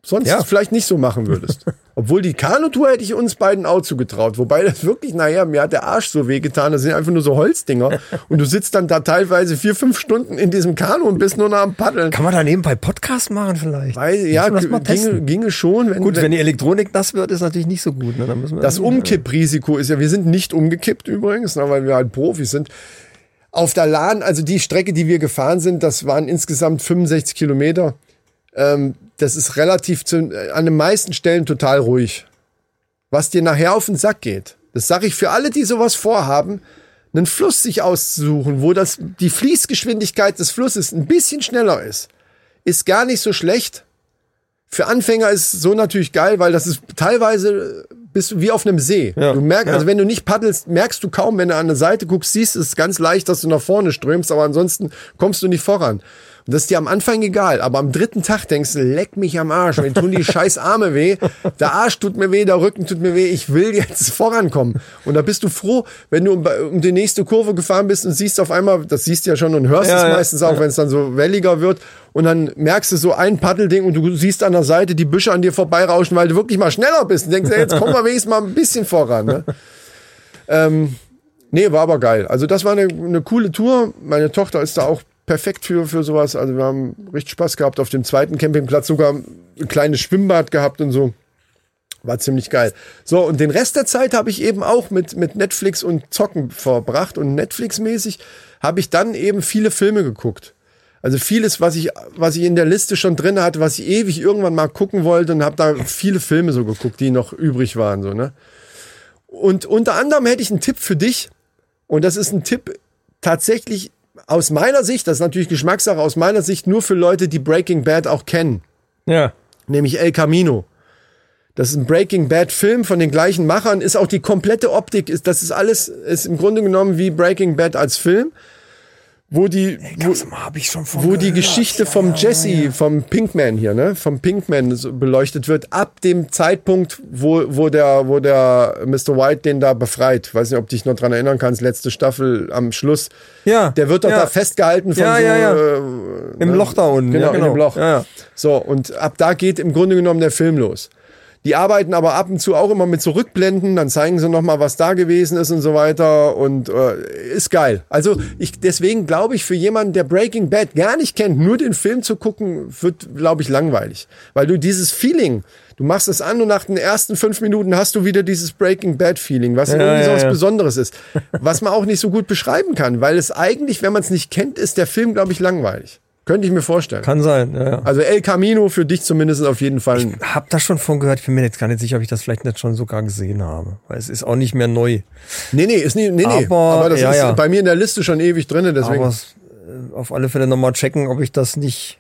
sonst Ja. vielleicht nicht so machen würdest. Obwohl die Kanutour hätte ich uns beiden auch zugetraut. Wobei das wirklich, naja, mir hat der Arsch so wehgetan. Das sind einfach nur so Holzdinger. Und du sitzt dann da teilweise vier, fünf Stunden in diesem Kanu und bist nur noch am Paddeln. Kann man da nebenbei Podcast machen vielleicht? Weil, ja, ginge, ginge schon. Wenn, Gut, wenn, wenn die Elektronik nass wird, ist natürlich nicht so gut. Ne? Das Umkipprisiko ist ja, wir sind nicht umgekippt übrigens, na, weil wir halt Profis sind. Auf der Lahn, also die Strecke, die wir gefahren sind, das waren insgesamt 65 Kilometer. Ähm, das ist relativ zu, äh, an den meisten Stellen total ruhig. Was dir nachher auf den Sack geht, das sage ich für alle, die sowas vorhaben, einen Fluss sich auszusuchen, wo das, die Fließgeschwindigkeit des Flusses ein bisschen schneller ist, ist gar nicht so schlecht. Für Anfänger ist es so natürlich geil, weil das ist teilweise bist du wie auf einem See. Ja, Du merkst, ja. also wenn du nicht paddelst, merkst du kaum, wenn du an der Seite guckst, siehst du es ist ganz leicht, dass du nach vorne strömst, aber ansonsten kommst du nicht voran. Und das ist dir am Anfang egal, aber am dritten Tag denkst du, leck mich am Arsch, mir tun die scheiß Arme weh, der Arsch tut mir weh, der Rücken tut mir weh, ich will jetzt vorankommen. Und da bist du froh, wenn du um, um die nächste Kurve gefahren bist und siehst auf einmal, das siehst du ja schon und hörst Ja, es ja, meistens auch, wenn es dann so welliger wird. Und dann merkst du so ein Paddelding und du siehst an der Seite die Büsche an dir vorbeirauschen, weil du wirklich mal schneller bist. Und denkst, ey, jetzt kommen wir wenigstens mal ein bisschen voran. Ne? ähm, nee, war aber geil. Also das war eine, eine coole Tour. Meine Tochter ist da auch perfekt für, für sowas. Also wir haben richtig Spaß gehabt. Auf dem zweiten Campingplatz sogar ein kleines Schwimmbad gehabt und so. War ziemlich geil. So, und den Rest der Zeit habe ich eben auch mit, mit Netflix und Zocken verbracht. Und Netflix-mäßig habe ich dann eben viele Filme geguckt. Also vieles, was ich, was ich in der Liste schon drin hatte, was ich ewig irgendwann mal gucken wollte und habe da viele Filme so geguckt, die noch übrig waren. So, ne? Und unter anderem hätte ich einen Tipp für dich. Und das ist ein Tipp tatsächlich aus meiner Sicht, das ist natürlich Geschmackssache, aus meiner Sicht nur für Leute, die Breaking Bad auch kennen Ja. nämlich El Camino. Das ist ein Breaking Bad Film von den gleichen Machern, ist auch die komplette Optik, ist, das ist alles, ist im Grunde genommen wie Breaking Bad als Film, wo die, wo, wo die. Geschichte vom Jesse, vom Pinkman hier, ne, vom Pinkman so beleuchtet wird, ab dem Zeitpunkt, wo, wo der, wo der Mr. White den da befreit. Weiß nicht, ob dich noch dran erinnern kannst, letzte Staffel am Schluss. Ja. Der wird doch ja. da festgehalten von Ja, so, ja, ja. Äh, Im Loch da unten. Genau, ja, genau. in dem Loch. Ja, ja. So, und ab da geht im Grunde genommen der Film los. Die arbeiten aber ab und zu auch immer mit Zurückblenden, dann zeigen sie nochmal, was da gewesen ist und so weiter und äh, ist geil. Also ich deswegen glaube ich, für jemanden, der Breaking Bad gar nicht kennt, nur den Film zu gucken, wird, glaube ich, langweilig. Weil du dieses Feeling, du machst es an und nach den ersten fünf Minuten hast du wieder dieses Breaking Bad Feeling, was irgendwie ja, so was ja. Besonderes ist. Was man auch nicht so gut beschreiben kann, weil es eigentlich, wenn man es nicht kennt, ist der Film, glaube ich, langweilig. Könnte ich mir vorstellen. Kann sein, ja, ja. Also El Camino für dich zumindest auf jeden Fall. ein- Hab das schon von gehört. Ich bin mir jetzt gar nicht sicher, ob ich das vielleicht nicht schon sogar gesehen habe. Weil es ist auch nicht mehr neu. Nee, nee, ist nie, nee, nee. Aber- Aber das ja, ist ja. bei mir in der Liste schon ewig drin, deswegen. Aber äh, auf alle Fälle nochmal checken, ob ich das nicht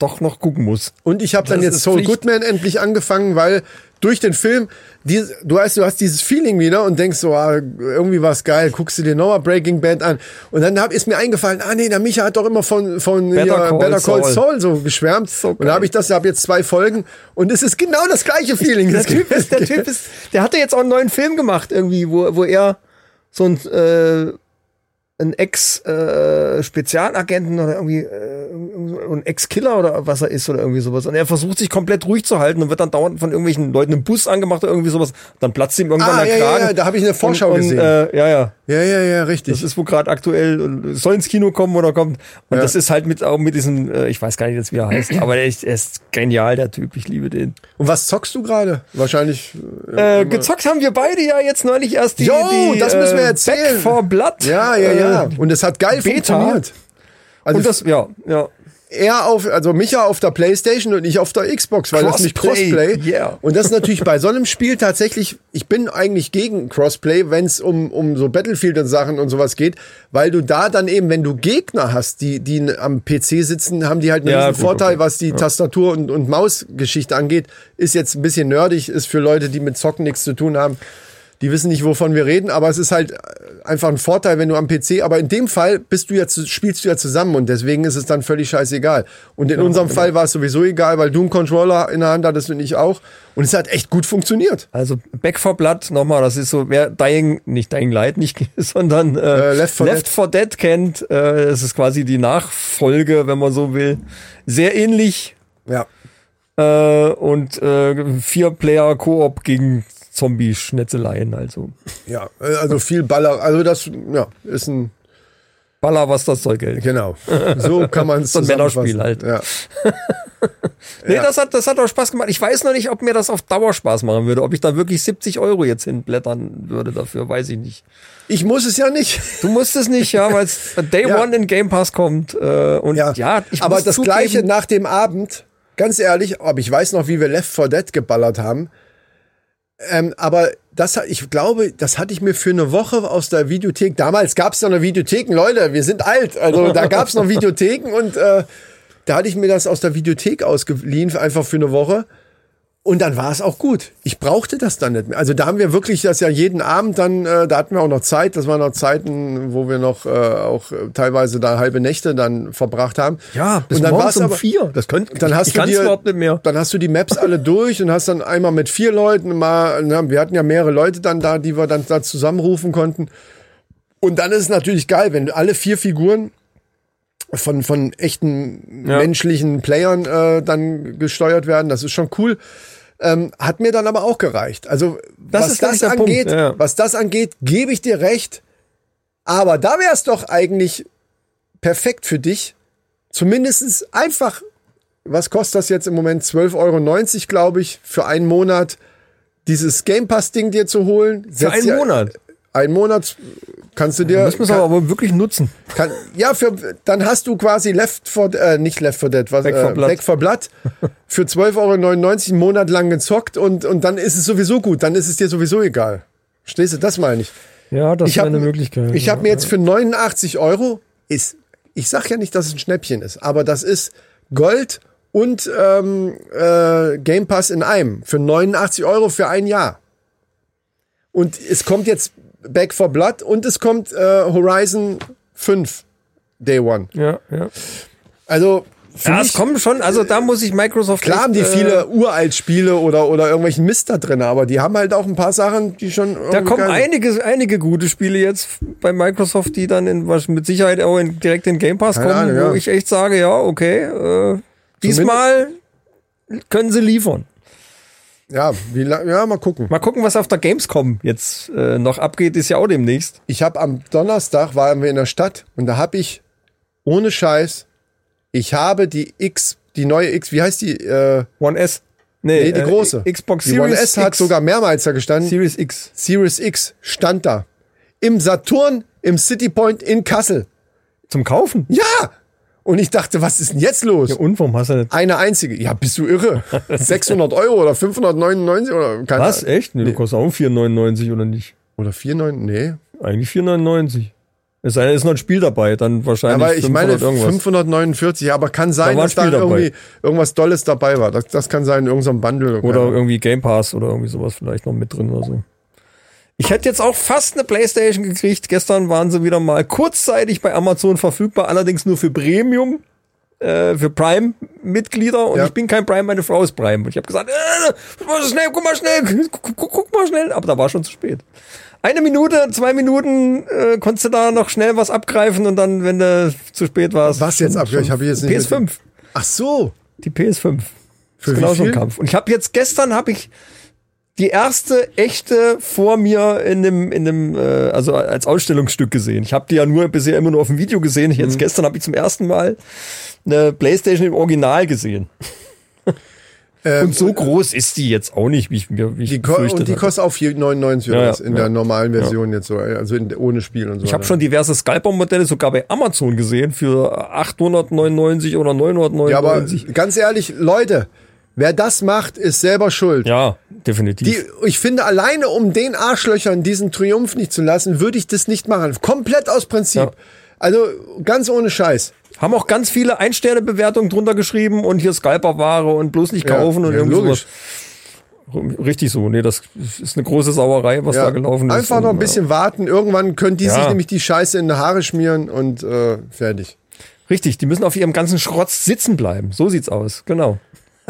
doch noch gucken muss. Und ich habe dann jetzt Soul Pflicht. Goodman endlich angefangen, weil durch den Film, die, du weißt, du hast dieses Feeling wieder und denkst so, ah, irgendwie war's geil, guckst du dir nochmal Breaking Bad an. Und dann hab, ist mir eingefallen, ah nee, der Micha hat doch immer von, von Better hier, Call Better Call Saul. Saul so geschwärmt. So und da habe ich das, habe jetzt zwei Folgen und es ist genau das gleiche Feeling. Der Typ ist, der Typ ist, der hatte jetzt auch einen neuen Film gemacht irgendwie, wo, wo er so ein, äh, ein Ex-Spezialagenten oder irgendwie äh, ein Ex-Killer oder was er ist oder irgendwie sowas. Und er versucht sich komplett ruhig zu halten und wird dann dauernd von irgendwelchen Leuten im Bus angemacht oder irgendwie sowas. Dann platzt ihm irgendwann Ah, der ja, ja, Kragen. ja, da habe ich eine Vorschau und, und, gesehen. Äh, ja, ja. ja, ja, ja, richtig. Das ist wohl gerade aktuell soll ins Kino kommen oder kommt. Und Ja. das ist halt mit auch mit diesem, äh, ich weiß gar nicht jetzt, wie er heißt, aber er ist, er ist genial, der Typ. Ich liebe den. und was zockst du gerade? Wahrscheinlich. Äh, gezockt haben wir beide ja jetzt neulich erst die, Jo, die das müssen wir äh, erzählen. Back for Blood. Ja, ja, ja. Äh, Und es hat geil Beta. funktioniert. Also und das, ja, ja. Er auf, also Micha auf der Playstation und ich auf der Xbox, weil das nicht Crossplay, Crossplay. yeah. Und das ist natürlich bei so einem Spiel tatsächlich, ich bin eigentlich gegen Crossplay, wenn es um, um so Battlefield und Sachen und sowas geht, weil du da dann eben, wenn du Gegner hast, die, die am PC sitzen, haben die halt einen Ja, riesen gut, Vorteil, okay. was die Tastatur- und, und Mausgeschichte angeht. Ist jetzt ein bisschen nerdig, ist für Leute, die mit Zocken nichts zu tun haben. Die wissen nicht, wovon wir reden, aber es ist halt einfach ein Vorteil, wenn du am PC, aber in dem Fall bist du ja, zu- spielst du ja zusammen und deswegen ist es dann völlig scheißegal. Und in unserem genau. Fall war es sowieso egal, weil du einen Controller in der Hand hattest und ich auch. Und es hat echt gut funktioniert. Also Back for Blood, nochmal, das ist so, wer Dying, nicht Dying Light, nicht, sondern äh, Äh, Left 4 Left 4 Dead kennt, äh, es ist quasi die Nachfolge, wenn man so will. Sehr ähnlich Ja. äh, und äh, vier Player Koop gegen Zombie-Schnetzeleien, also Ja, also viel Baller, also das, ja, ist ein, Baller, was das Zeug hält. genau. So kann man es So ein Männerspiel halt. Ja. Nee, das hat, das hat auch Spaß gemacht. Ich weiß noch nicht, ob mir das auf Dauer Spaß machen würde. Ob ich da wirklich 70 Euro jetzt hinblättern würde dafür, weiß ich nicht. Ich muss es ja nicht. Du musst es nicht, ja, weil es Day Ja. One in Game Pass kommt. Äh, und ja, Ja, ich aber das zugeben, gleiche nach dem Abend, ganz ehrlich, aber ich weiß noch, wie wir Left 4 Dead geballert haben. Ähm, aber das, ich glaube, das hatte ich mir für eine Woche aus der Videothek. Damals gab es noch eine Videotheken, Leute, wir sind alt. Also da gab es noch Videotheken und äh, da hatte ich mir das aus der Videothek ausgeliehen, einfach für eine Woche. Und dann war es auch gut. Ich brauchte das dann nicht mehr. Also da haben wir wirklich das ja jeden Abend dann, äh, da hatten wir auch noch Zeit. Das waren noch Zeiten, wo wir noch äh, auch äh, teilweise da halbe Nächte dann verbracht haben. Ja, bis und dann morgens war's um aber, vier. Das könnt, dann hast ich du dir, überhaupt nicht mehr. dann hast du die Maps alle durch und hast dann einmal mit vier Leuten mal, na, wir hatten ja mehrere Leute dann da, die wir dann da zusammenrufen konnten. Und dann ist es natürlich geil, wenn alle vier Figuren von, von echten Ja. menschlichen Playern äh, dann gesteuert werden. Das ist schon cool. Ähm, hat mir dann aber auch gereicht. Also Das was das angeht, ja. was das angeht, gebe ich dir recht. Aber da wäre es doch eigentlich perfekt für dich. Zumindestens einfach, was kostet das jetzt im Moment? 12,90 Euro, glaube ich, für einen Monat dieses Game Pass-Ding dir zu holen. Für einen dir- Monat. Einen Monat kannst du dir. Müssen wir es aber wirklich nutzen. kann, ja, für, dann hast du quasi Left for, äh, nicht Left for Dead, was, Back Back for for, Blood. äh, Back for Blood für 12,99 Euro einen Monat lang gezockt und, und dann ist es sowieso gut, dann ist es dir sowieso egal. Stehst du, das meine ich. Ja, das Ich habe Möglichkeit. Ich habe mir jetzt für 89 Euro, ist, ich sag ja nicht, dass es ein Schnäppchen ist, aber das ist Gold und ähm, äh, Game Pass in einem für 89 Euro für ein Jahr. Und es kommt jetzt Back for Blood und es kommt äh, Horizon 5 Day One. Ja, ja. Also für Ja, es kommen schon, also da muss ich Microsoft klar haben die echt, äh, viele Uralt-Spiele oder, oder irgendwelchen Mist da drin, aber die haben halt auch ein paar Sachen, die schon. Da kommen einige, einige gute Spiele jetzt bei Microsoft, die dann in, was mit Sicherheit auch in, direkt in Game Pass kommen, Ahnung, wo ja. ich echt sage, ja, okay, äh, diesmal können sie liefern. Ja, wie lang, ja, mal gucken. Mal gucken, was auf der Gamescom jetzt äh, noch abgeht, ist ja auch demnächst. Ich habe am Donnerstag waren wir in der Stadt und da habe ich ohne Scheiß, ich habe die X, die neue X, wie heißt die? Äh, One S. nee, die äh, große. Xbox die Series One S hat X. sogar mehrmals da gestanden. Series X. Series X stand da. Im Saturn, im City Point in Kassel. Zum Kaufen? Ja! Und ich dachte, was ist denn jetzt los? Und warum hast du nicht? Eine einzige. Ja, bist du irre? 600 Euro oder 599 oder keine Was? Echt? Nee, du kostet auch 4,99 oder nicht? Oder 499? Nee. Eigentlich 4,99. Es sei denn, ist noch ein Spiel dabei, dann wahrscheinlich Aber ich 500 meine irgendwas. 549, ja, aber kann sein, Da dass da dabei. irgendwie irgendwas Dolles dabei war. Das, das kann sein, in irgendeinem Bundle. Oder Ja. irgendwie Game Pass oder irgendwie sowas vielleicht noch mit drin oder so. Ich hätte jetzt auch fast eine Playstation gekriegt. Gestern waren sie wieder mal kurzzeitig bei Amazon verfügbar, allerdings nur für Premium, äh, für Prime-Mitglieder. Und Ja. ich bin kein Prime, meine Frau ist Prime. Und ich habe gesagt, äh, schnell, guck mal schnell, guck, guck, mal schnell. Aber da war schon zu spät. Eine Minute, zwei Minuten äh, konntest du da noch schnell was abgreifen und dann, wenn du zu spät warst. Was jetzt schon- ab? Ich habe jetzt nicht. PS5. Ach so. Die PS5. Für ist genau so ein? Kampf. Und ich habe jetzt gestern habe ich die erste echte vor mir in dem in dem äh, also als Ausstellungsstück gesehen. Ich habe die ja nur bisher immer nur auf dem Video gesehen. Mhm. Jetzt gestern habe ich zum ersten Mal eine PlayStation im Original gesehen. Ähm, und so groß ist die jetzt auch nicht, wie ich mir wie ich Die und die hatte. kostet auch 4,99 oder Ja, ja, in der ja. normalen Version jetzt so, also in, ohne Spiel und so. Ich habe schon diverse Scalper-Modelle sogar bei Amazon gesehen für 899 oder 999. Ja, aber ganz ehrlich, Leute, wer das macht, ist selber schuld. ja, definitiv. Die, ich finde, alleine um den Arschlöchern diesen Triumph nicht zu lassen, würde ich das nicht machen. Komplett aus Prinzip. Ja. Also ganz ohne Scheiß. Haben auch ganz viele Ein-Sterne-Bewertungen drunter geschrieben und hier Scalper-Ware und bloß nicht Ja, kaufen und ja, irgendwie logisch. Richtig so. Nee, das ist eine große Sauerei, was Ja. da gelaufen ist. Einfach noch ein Und, bisschen warten. Irgendwann können die Ja. sich nämlich die Scheiße in die Haare schmieren und äh, fertig. Richtig, die müssen auf ihrem ganzen Schrott sitzen bleiben. So sieht's aus. Genau.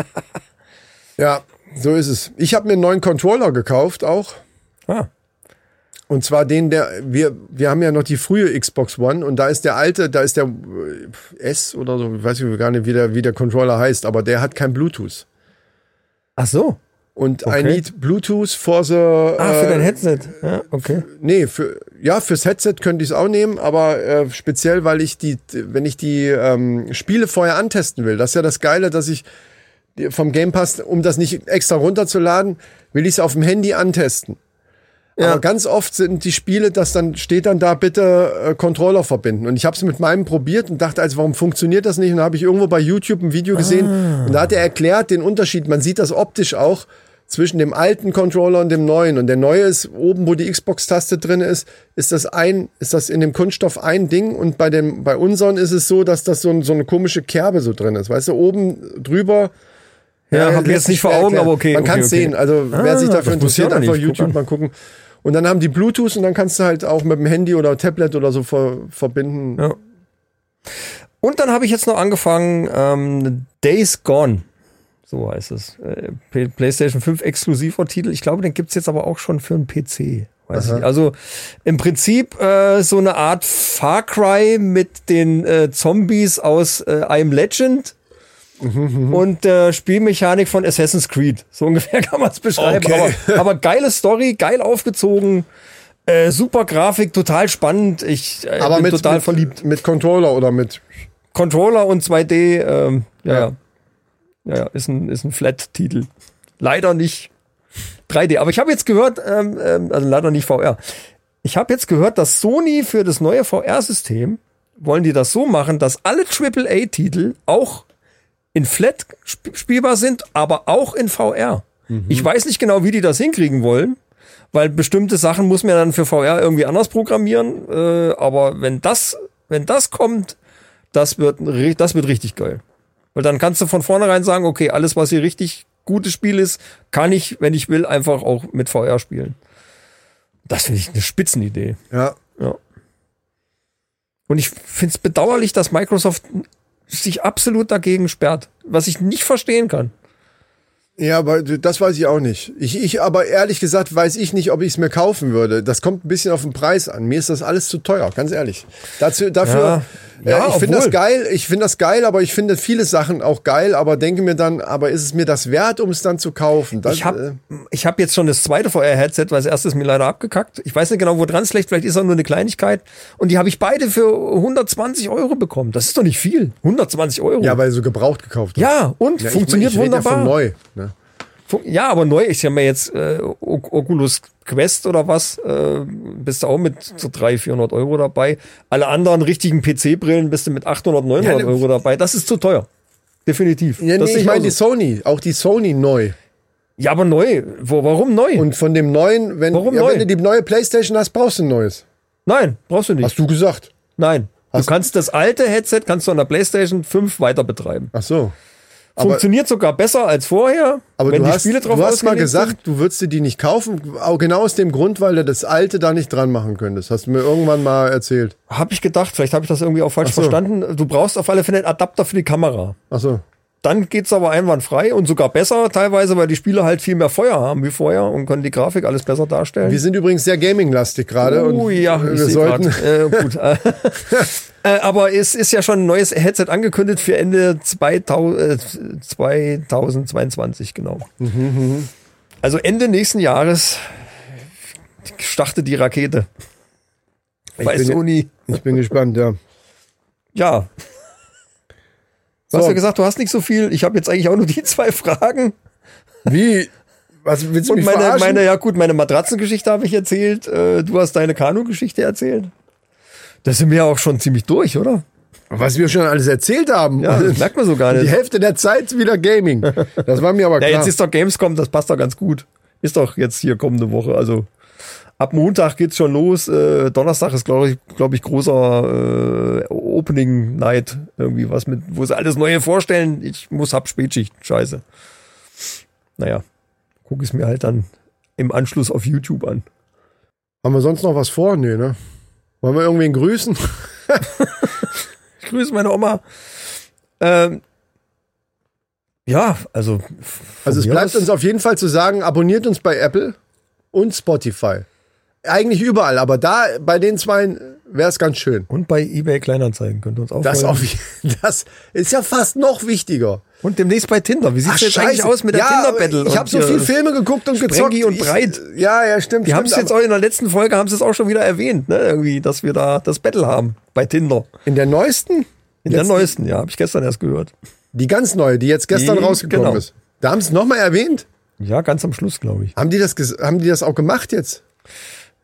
Ja, so ist es. Ich habe mir einen neuen Controller gekauft auch. Ah. Und zwar den, der, wir, wir haben ja noch die frühe Xbox One und da ist der alte, da ist der äh, S oder so, ich weiß ich gar nicht, wie der, wie der Controller heißt, aber der hat kein Bluetooth. Ach so. Und I Okay. need Bluetooth for the. Ah, für äh, dein Headset. Ja, okay. Nee, für, ja, fürs Headset könnte ich es auch nehmen, aber äh, speziell, weil ich die, wenn ich die ähm, Spiele vorher antesten will, das ist ja das Geile, dass ich vom Game Pass, um das nicht extra runterzuladen, will ich es auf dem Handy antesten. Ja. Aber ganz oft sind die Spiele, dass dann steht dann da bitte äh, Controller verbinden. Und ich habe es mit meinem probiert und dachte, also warum funktioniert das nicht? Und da habe ich irgendwo bei YouTube ein Video gesehen und da hat er erklärt den Unterschied. Man sieht das optisch auch zwischen dem alten Controller und dem neuen. Und der neue ist oben, wo die Xbox-Taste drin ist, ist das ein, ist das in dem Kunststoff ein Ding und bei dem, bei unseren ist es so, dass das so, ein, so eine komische Kerbe so drin ist. Weißt du, oben drüber. Ja, hab ich jetzt sich nicht vor Augen, erklären. aber okay, Man okay, kann es okay. sehen. Also wer Ah, sich dafür das wusste ich interessiert, einfach nicht. YouTube mal gucken. Und dann haben die Bluetooth und dann kannst du halt auch mit dem Handy oder Tablet oder so ver verbinden. Ja. Und dann habe ich jetzt noch angefangen, ähm, Days Gone. So heißt es. Äh, PlayStation 5 exklusiver Titel. Ich glaube, den gibt's jetzt aber auch schon für einen PC. Weiß ich. nicht. Also im Prinzip äh, so eine Art Far Cry mit den äh, Zombies aus äh, I Am Legend. Und äh, Spielmechanik von Assassin's Creed. So ungefähr kann man es beschreiben. Okay. Aber, aber geile Story, geil aufgezogen, äh, super Grafik, total spannend. Ich äh, Aber bin mit, total mit, verliebt. mit Controller oder mit. Controller und 2D, ähm, ja, Ja. ja. Ja, ja, ist ein, ist ein Flat-Titel. Leider nicht 3D. Aber ich habe jetzt gehört, ähm, ähm, also leider nicht VR. Ich habe jetzt gehört, dass Sony für das neue VR-System wollen die das so machen, dass alle AAA-Titel auch in Flat sp spielbar sind, aber auch in VR. Ich weiß nicht genau, wie die das hinkriegen wollen, weil bestimmte Sachen muss man dann für VR irgendwie anders programmieren. Äh, aber wenn das, wenn das kommt, das wird, das wird richtig geil. Weil dann kannst du von vornherein sagen, okay, alles, was hier richtig gutes Spiel ist, kann ich, wenn ich will, einfach auch mit VR spielen. Das finde ich eine Spitzenidee. Ja. Ja. Und ich finde es bedauerlich, dass Microsoft sich absolut dagegen sperrt, was ich nicht verstehen kann. Ja, aber das weiß ich auch nicht. Ich, ich, aber ehrlich gesagt weiß ich nicht, ob ich es mir kaufen würde. Das kommt ein bisschen auf den Preis an. Mir ist das alles zu teuer, ganz ehrlich. Dazu, dafür, Ja. Ja, Ja, ich finde das geil. Ich finde das geil, aber ich finde viele Sachen auch geil. Aber denke mir dann, aber ist es mir das wert, um es dann zu kaufen? Das, Ich habe äh, ich hab jetzt schon das zweite VR-Headset, weil das erste ist mir leider abgekackt. Ich weiß nicht genau, wo dran es liegt. Vielleicht ist auch nur eine Kleinigkeit. Und die habe ich beide für 120 Euro bekommen. Das ist doch nicht viel. 120 Euro. ja, weil so gebraucht gekauft. wird. ja und Ja, ich- funktioniert ich, rede wunderbar. Ja, von neu. Ne? Ja, aber neu ist ja mir jetzt äh, Oculus Quest oder was, äh, bist du auch mit so 300, 400 Euro dabei. Alle anderen richtigen PC-Brillen bist du mit 800, 900 Ja, ne- Euro dabei. Das ist zu teuer. Definitiv. Ja, nee, ich meine auch die so. Sony, auch die Sony neu. Ja, aber neu. Wo, warum neu? Und von dem neuen, wenn, Warum ja, neu? wenn du die neue Playstation hast, brauchst du ein neues. Nein, brauchst du nicht. Hast du gesagt? Nein. Hast- du kannst das alte Headset kannst du an der PlayStation 5 weiter betreiben. Ach so. Funktioniert sogar besser als vorher, aber wenn du, die hast, Spiele drauf du hast mal gesagt, sind. du würdest dir die nicht kaufen, auch genau aus dem Grund, weil du das alte da nicht dran machen könntest. Hast du mir irgendwann mal erzählt. Habe ich gedacht, vielleicht habe ich das irgendwie auch falsch so. verstanden. Du brauchst auf alle Fälle einen Adapter für die Kamera. Ach so. Dann geht's aber einwandfrei und sogar besser teilweise, weil die Spiele halt viel mehr Feuer haben wie vorher und können die Grafik alles besser darstellen. Wir sind übrigens sehr gaming-lastig gerade. Oh ja, wir sollten. Äh, gut. äh, aber es ist ja schon ein neues Headset angekündigt für Ende 2000, äh, 2022, genau. Also Ende nächsten Jahres startet die Rakete. Bei bin- Sony. Ich bin gespannt, ja. Ja, Du hast So. ja gesagt, du hast nicht so viel. Ich habe jetzt eigentlich auch nur die zwei Fragen. Wie? Was willst du Und mich meine, verarschen? meine, ja gut, meine Matratzengeschichte habe ich erzählt. Äh, du hast deine Kanu-Geschichte erzählt. Da sind wir ja auch schon ziemlich durch, oder? Was wir schon alles erzählt haben. Ja, das merkt man so gar Die nicht. Hälfte der Zeit wieder Gaming. Das war mir aber Ja, klar. jetzt ist doch Gamescom, das passt doch ganz gut. Ist doch jetzt hier kommende Woche. Also ab Montag geht's schon los. Äh, Donnerstag ist, glaube ich, glaube ich, großer äh, Opening Night. Irgendwie was mit, wo sie alles Neue vorstellen. Ich muss hab Spätschicht. Scheiße. Naja, guck es mir halt dann im Anschluss auf YouTube an. haben wir sonst noch was vor? Nee, ne? Wollen wir irgendwen grüßen? Ich grüße meine Oma. Ähm, ja, also. Also es bleibt uns auf jeden Fall zu sagen, abonniert uns bei Apple und Spotify. Eigentlich überall, aber da bei den zwei wäre es ganz schön. Und bei eBay Kleinanzeigen könnt ihr uns auch Das, auf, das ist ja fast noch wichtiger. Und demnächst bei Tinder. Wie sieht's Ach, jetzt eigentlich Scheiße. aus mit der ja, Tinder-Battle? Ich habe so hier- viel Filme geguckt und gezockt. Und Ich- Breit. Ja, ja, stimmt. Die haben es jetzt auch in der letzten Folge haben sie es auch schon wieder erwähnt, ne? Irgendwie, dass wir da das Battle haben bei Tinder. In der neuesten? In der neuesten, ja, habe ich gestern erst gehört. Die ganz neue, die jetzt gestern Die- rausgekommen genau. ist. Da haben sie es nochmal erwähnt. Ja, ganz am Schluss, glaube ich. Haben die, das, haben die das auch gemacht jetzt?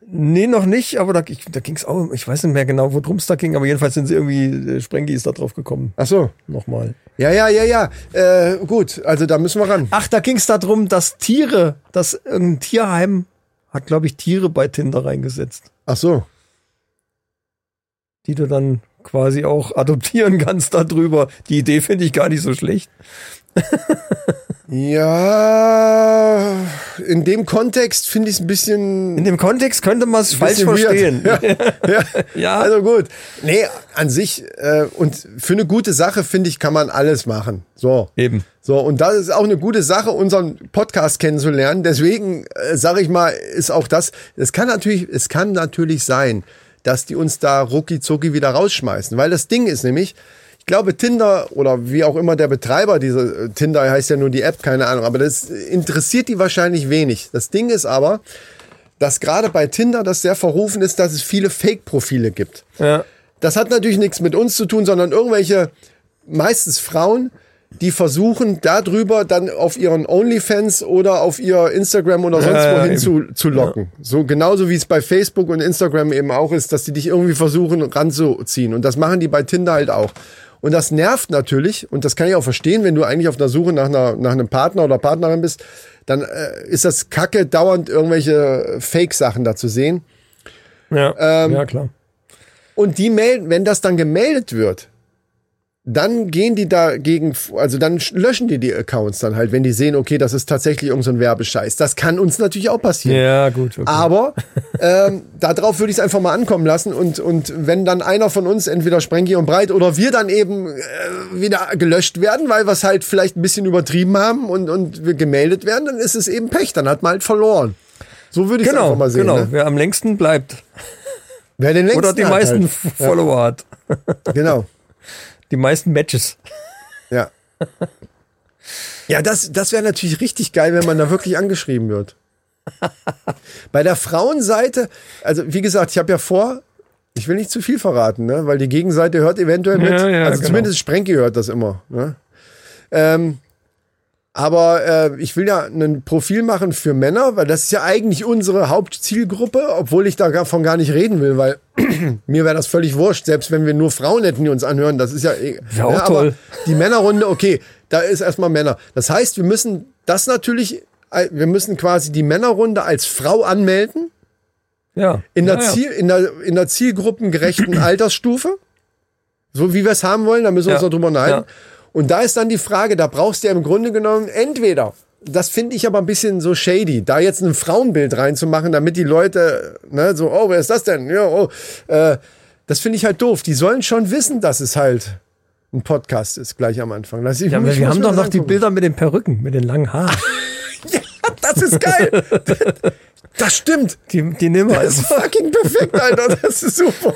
Nee, noch nicht, aber da, ich, da ging es auch, ich weiß nicht mehr genau, worum es da ging, aber jedenfalls sind sie irgendwie, äh, Sprengi ist da drauf gekommen. Ach so. Nochmal. Ja, ja, ja, ja. Äh, gut, also da müssen wir ran. Ach, da ging es darum, dass Tiere, dass irgendein Tierheim hat, glaube ich, Tiere bei Tinder reingesetzt, Ach so. die du dann quasi auch adoptieren kannst darüber. Die Idee finde ich gar nicht so schlecht. Ja, in dem Kontext finde ich es ein bisschen In dem Kontext könnte man es falsch verstehen. ja, Ja. Also gut. Nee, an sich äh, und für eine gute Sache finde ich, kann man alles machen. So. Eben. So, und das ist auch eine gute Sache, unseren Podcast kennenzulernen. Deswegen äh, sage ich mal, ist auch das, es kann natürlich, es kann natürlich sein, dass die uns da rucki zucki wieder rausschmeißen. Weil das Ding ist nämlich, ich glaube, Tinder oder wie auch immer der Betreiber dieser äh, Tinder heißt ja nur die App, keine Ahnung, aber das interessiert die wahrscheinlich wenig. Das Ding ist aber, dass gerade bei Tinder das sehr verrufen ist, dass es viele Fake-Profile gibt. Ja. Das hat natürlich nichts mit uns zu tun, sondern irgendwelche, meistens Frauen, die versuchen, darüber dann auf ihren OnlyFans oder auf ihr Instagram oder sonst Ja, wohin eben. zu, zu locken. So genauso wie es bei Facebook und Instagram eben auch ist, dass die dich irgendwie versuchen ranzuziehen. Und das machen die bei Tinder halt auch. Und das nervt natürlich, und das kann ich auch verstehen, wenn du eigentlich auf der Suche nach, einer, nach einem Partner oder Partnerin bist, dann äh, ist das kacke, dauernd irgendwelche Fake-Sachen da zu sehen. Ja. Ähm, ja, klar. Und die melden, wenn das dann gemeldet wird, dann gehen die dagegen, also dann sch- löschen die die Accounts dann halt, wenn die sehen, okay, das ist tatsächlich irgendein so Werbescheiß. Das kann uns natürlich auch passieren. Ja, gut. Okay. Aber ähm, darauf würde ich es einfach mal ankommen lassen und, und wenn dann einer von uns, entweder Sprengi und Breit oder wir dann eben äh, wieder gelöscht werden, weil wir es halt vielleicht ein bisschen übertrieben haben und, und wir gemeldet werden, dann ist es eben Pech, dann hat man halt verloren. So würde ich es genau, einfach mal sehen. genau. Ne? Wer am längsten bleibt Wer den längsten oder die meisten Halt. Follower hat. Genau. Die meisten Matches. Ja. Ja, das, das wäre natürlich richtig geil, wenn man da wirklich angeschrieben wird. Bei der Frauenseite, also wie gesagt, ich habe ja vor, ich will nicht zu viel verraten, ne? weil die Gegenseite hört eventuell mit. Ja, ja, also genau. zumindest Sprenki hört das immer. Ne? Ähm, aber äh, ich will ja ein Profil machen für Männer, weil das ist ja eigentlich unsere Hauptzielgruppe, obwohl ich da davon gar nicht reden will, weil mir wäre das völlig wurscht, selbst wenn wir nur Frauen hätten, die uns anhören, das ist ja, eh- Wär auch ja, toll. Aber die Männerrunde, okay, da ist erstmal Männer. Das heißt, wir müssen das natürlich, äh, wir müssen quasi die Männerrunde als Frau anmelden, Ja. in ja, der, ja. Ziel, in der, in der zielgruppengerechten Altersstufe, so wie wir es haben wollen, da müssen wir uns Ja, noch drüber unterhalten. ja. Und da ist dann die Frage, da brauchst du ja im Grunde genommen entweder, das finde ich aber ein bisschen so shady, da jetzt ein Frauenbild reinzumachen, damit die Leute, ne, so, oh, wer ist das denn? Ja, oh, äh, das finde ich halt doof. Die sollen schon wissen, dass es halt ein Podcast ist, gleich am Anfang. Lass ich, Ja, wir haben doch noch die. Bilder mit den Perücken, mit den langen Haaren. Das ist geil. Das stimmt. Die, die nehmen wir. Das ist fucking perfekt, Alter. Das ist super.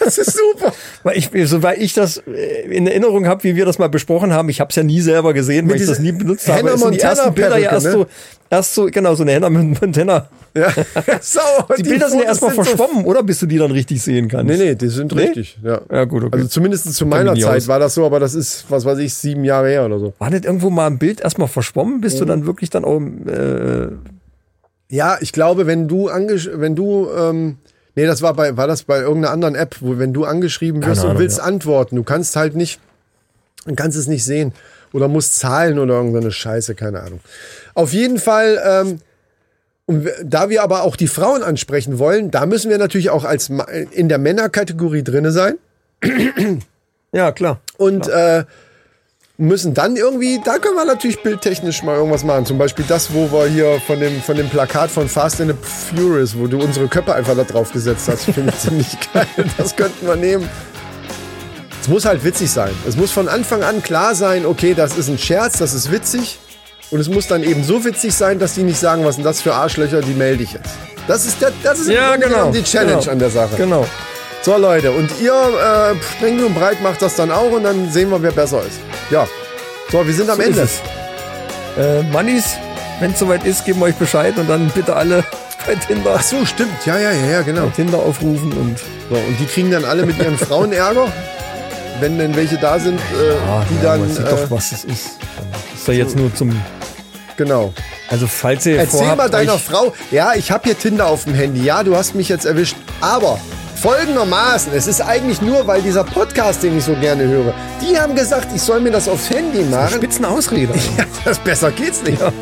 Das ist super. weil ich, soweit ich das äh, in Erinnerung habe, wie wir das mal besprochen haben, ich habe es ja nie selber gesehen, weil ich das nie benutzt habe. Hannah Es sind die ersten Bilder ja erst ne? so Erst so, genau, so eine Hannah Montana. Ja. so, Die, Bilder sind ja erstmal so verschwommen, oder? Bis du die dann richtig sehen kannst. Nee, nee, die sind Nee? richtig. Ja. Ja, gut, okay. Also zumindest zu meiner Zeit aus. war das so, aber das ist, was weiß ich, sieben Jahre her oder so. War nicht irgendwo mal ein Bild erstmal verschwommen, bis du Mhm. dann wirklich dann auch, äh, Ja, ich glaube, wenn du angesch wenn du ähm, nee, das war bei war das bei irgendeiner anderen App, wo wenn du angeschrieben wirst Keine und Ahnung, willst ja. antworten, du kannst halt nicht du kannst es nicht sehen oder musst zahlen oder irgendeine Scheiße, keine Ahnung. Auf jeden Fall ähm, und da wir aber auch die Frauen ansprechen wollen, da müssen wir natürlich auch als in der Männerkategorie drinne sein ja, klar. und äh, müssen dann irgendwie, da können wir natürlich bildtechnisch mal irgendwas machen. Zum Beispiel das, wo wir hier von dem, von dem Plakat von Fast and the Furious, wo du unsere Köpfe einfach da drauf gesetzt hast, finde ich ziemlich geil. Das könnten wir nehmen. Es muss halt witzig sein. Es muss von Anfang an klar sein, okay, das ist ein Scherz, das ist witzig. Und es muss dann eben so witzig sein, dass die nicht sagen, was sind das für Arschlöcher, die melde ich jetzt. Das ist, der, das ist Ja, genau. die Challenge Genau. an der Sache. Genau. So Leute, und ihr äh, sprengt und breit macht das dann auch und dann sehen wir, wer besser ist. Ja. So, wir sind am So Ende. Äh, Mannis, wenn es soweit ist, geben wir euch Bescheid und dann bitte alle bei Tinder, Ach so, stimmt. Ja, ja, ja, ja, genau. Tinder aufrufen und So, und die kriegen dann alle mit ihren Frauen Ärger, wenn denn welche da sind, äh, die ja, dann äh, doch, was es ist. Das ist ja jetzt nur zum, genau. also falls ihr Erzähl vorhabt, mal deiner Frau, ja, ich habe hier Tinder auf dem Handy. Ja, du hast mich jetzt erwischt, aber folgendermaßen, es ist eigentlich nur, weil dieser Podcast, den ich so gerne höre, die haben gesagt, ich soll mir das aufs Handy machen. Spitzenausrede. Ja, das besser geht's nicht.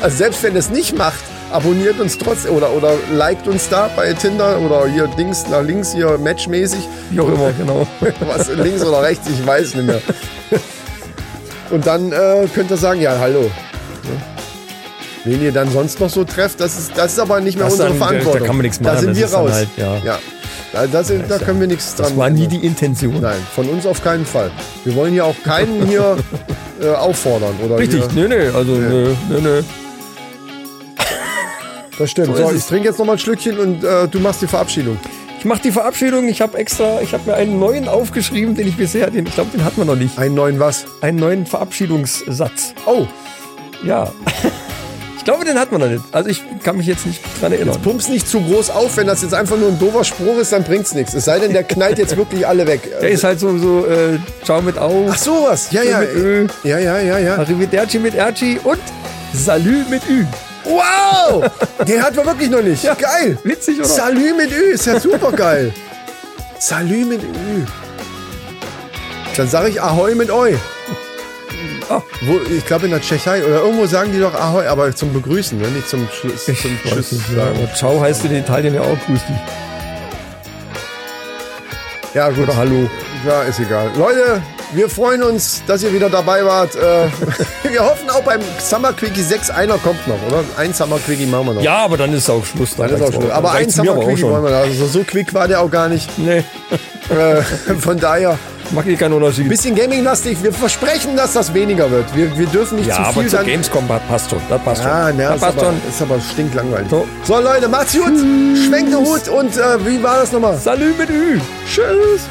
Also selbst wenn es nicht macht, abonniert uns trotzdem oder, oder liked uns da bei Tinder oder hier Dings nach links hier matchmäßig. Wie auch immer, genau. Was links oder rechts, ich weiß nicht mehr. Und dann äh, könnt ihr sagen, ja, hallo. Wen ihr dann sonst noch so trefft, das ist, das ist aber nicht mehr Das unsere dann- da- da Verantwortung. kann man nichts Da machen, sind das wir raus. halt, ja. ja. Da, da, sind, da können wir nichts dran. Das war nie die Intention. Nein, von uns auf keinen Fall. Wir wollen hier auch keinen hier äh, auffordern. Oder Richtig, Hier, nö, nö, also nö, nö, nö. das stimmt. So So, ich trinke jetzt noch mal ein Schlückchen und äh, du machst die Verabschiedung. Ich mache die Verabschiedung. Ich habe extra, ich habe mir einen neuen aufgeschrieben, den ich bisher, den, ich glaube, den hatten wir noch nicht. Einen neuen was? Einen neuen Verabschiedungssatz. Oh, Ja. Ich glaube, den hatten wir noch nicht. Also ich kann mich jetzt nicht dran erinnern. pump's nicht zu groß auf. Wenn das jetzt einfach nur ein doofer Spruch ist, dann bringt's nichts. Es sei denn, der knallt jetzt wirklich alle weg. Der ist halt so, so äh, Ciao mit Au, Ach sowas. Ja, ja. mit Ö, Ja, ja, ja, ja. Arrivederci mit Erci und Salü mit Ü. Wow! Den hatten wir wirklich noch nicht. Geil. Witzig, oder? Salü mit Ü ist ja super geil. Salü mit Ü. Dann sage ich Ahoi mit Oi. Ah. Wo, ich glaube in der Tschechei oder irgendwo sagen die doch Ahoi, aber zum Begrüßen, ne? nicht zum Schluss. Zum Tschüss Ja, sagen. aber Ciao heißt in Italien ja auch Grüß dich. Ja, gut. Oder Hallo. Ja, ist egal. Leute, wir freuen uns, dass ihr wieder dabei wart. Äh, wir hoffen auch beim Summer Quickie 6 einer kommt noch, oder? Ein Summer Quickie machen wir noch. Ja, aber dann ist auch Schluss. Dann ist auch Schluss. Aber ein Summer Quickie wollen wir noch. Also so quick war der auch gar nicht. Nee, Äh, von daher, macht eh keinen Unterschied. bisschen Gaming-lastig. Wir versprechen, dass das weniger wird. Wir, wir dürfen nicht ja, zu aber viel zur dann... Gamescom passt schon. Das passt Ah, schon. ne, das ist passt aber, schon. ist aber stinklangweilig. So. So, Leute, macht's gut. Schwenkt den Hut und äh, wie war das nochmal? Salü mit Ü. Tschüss.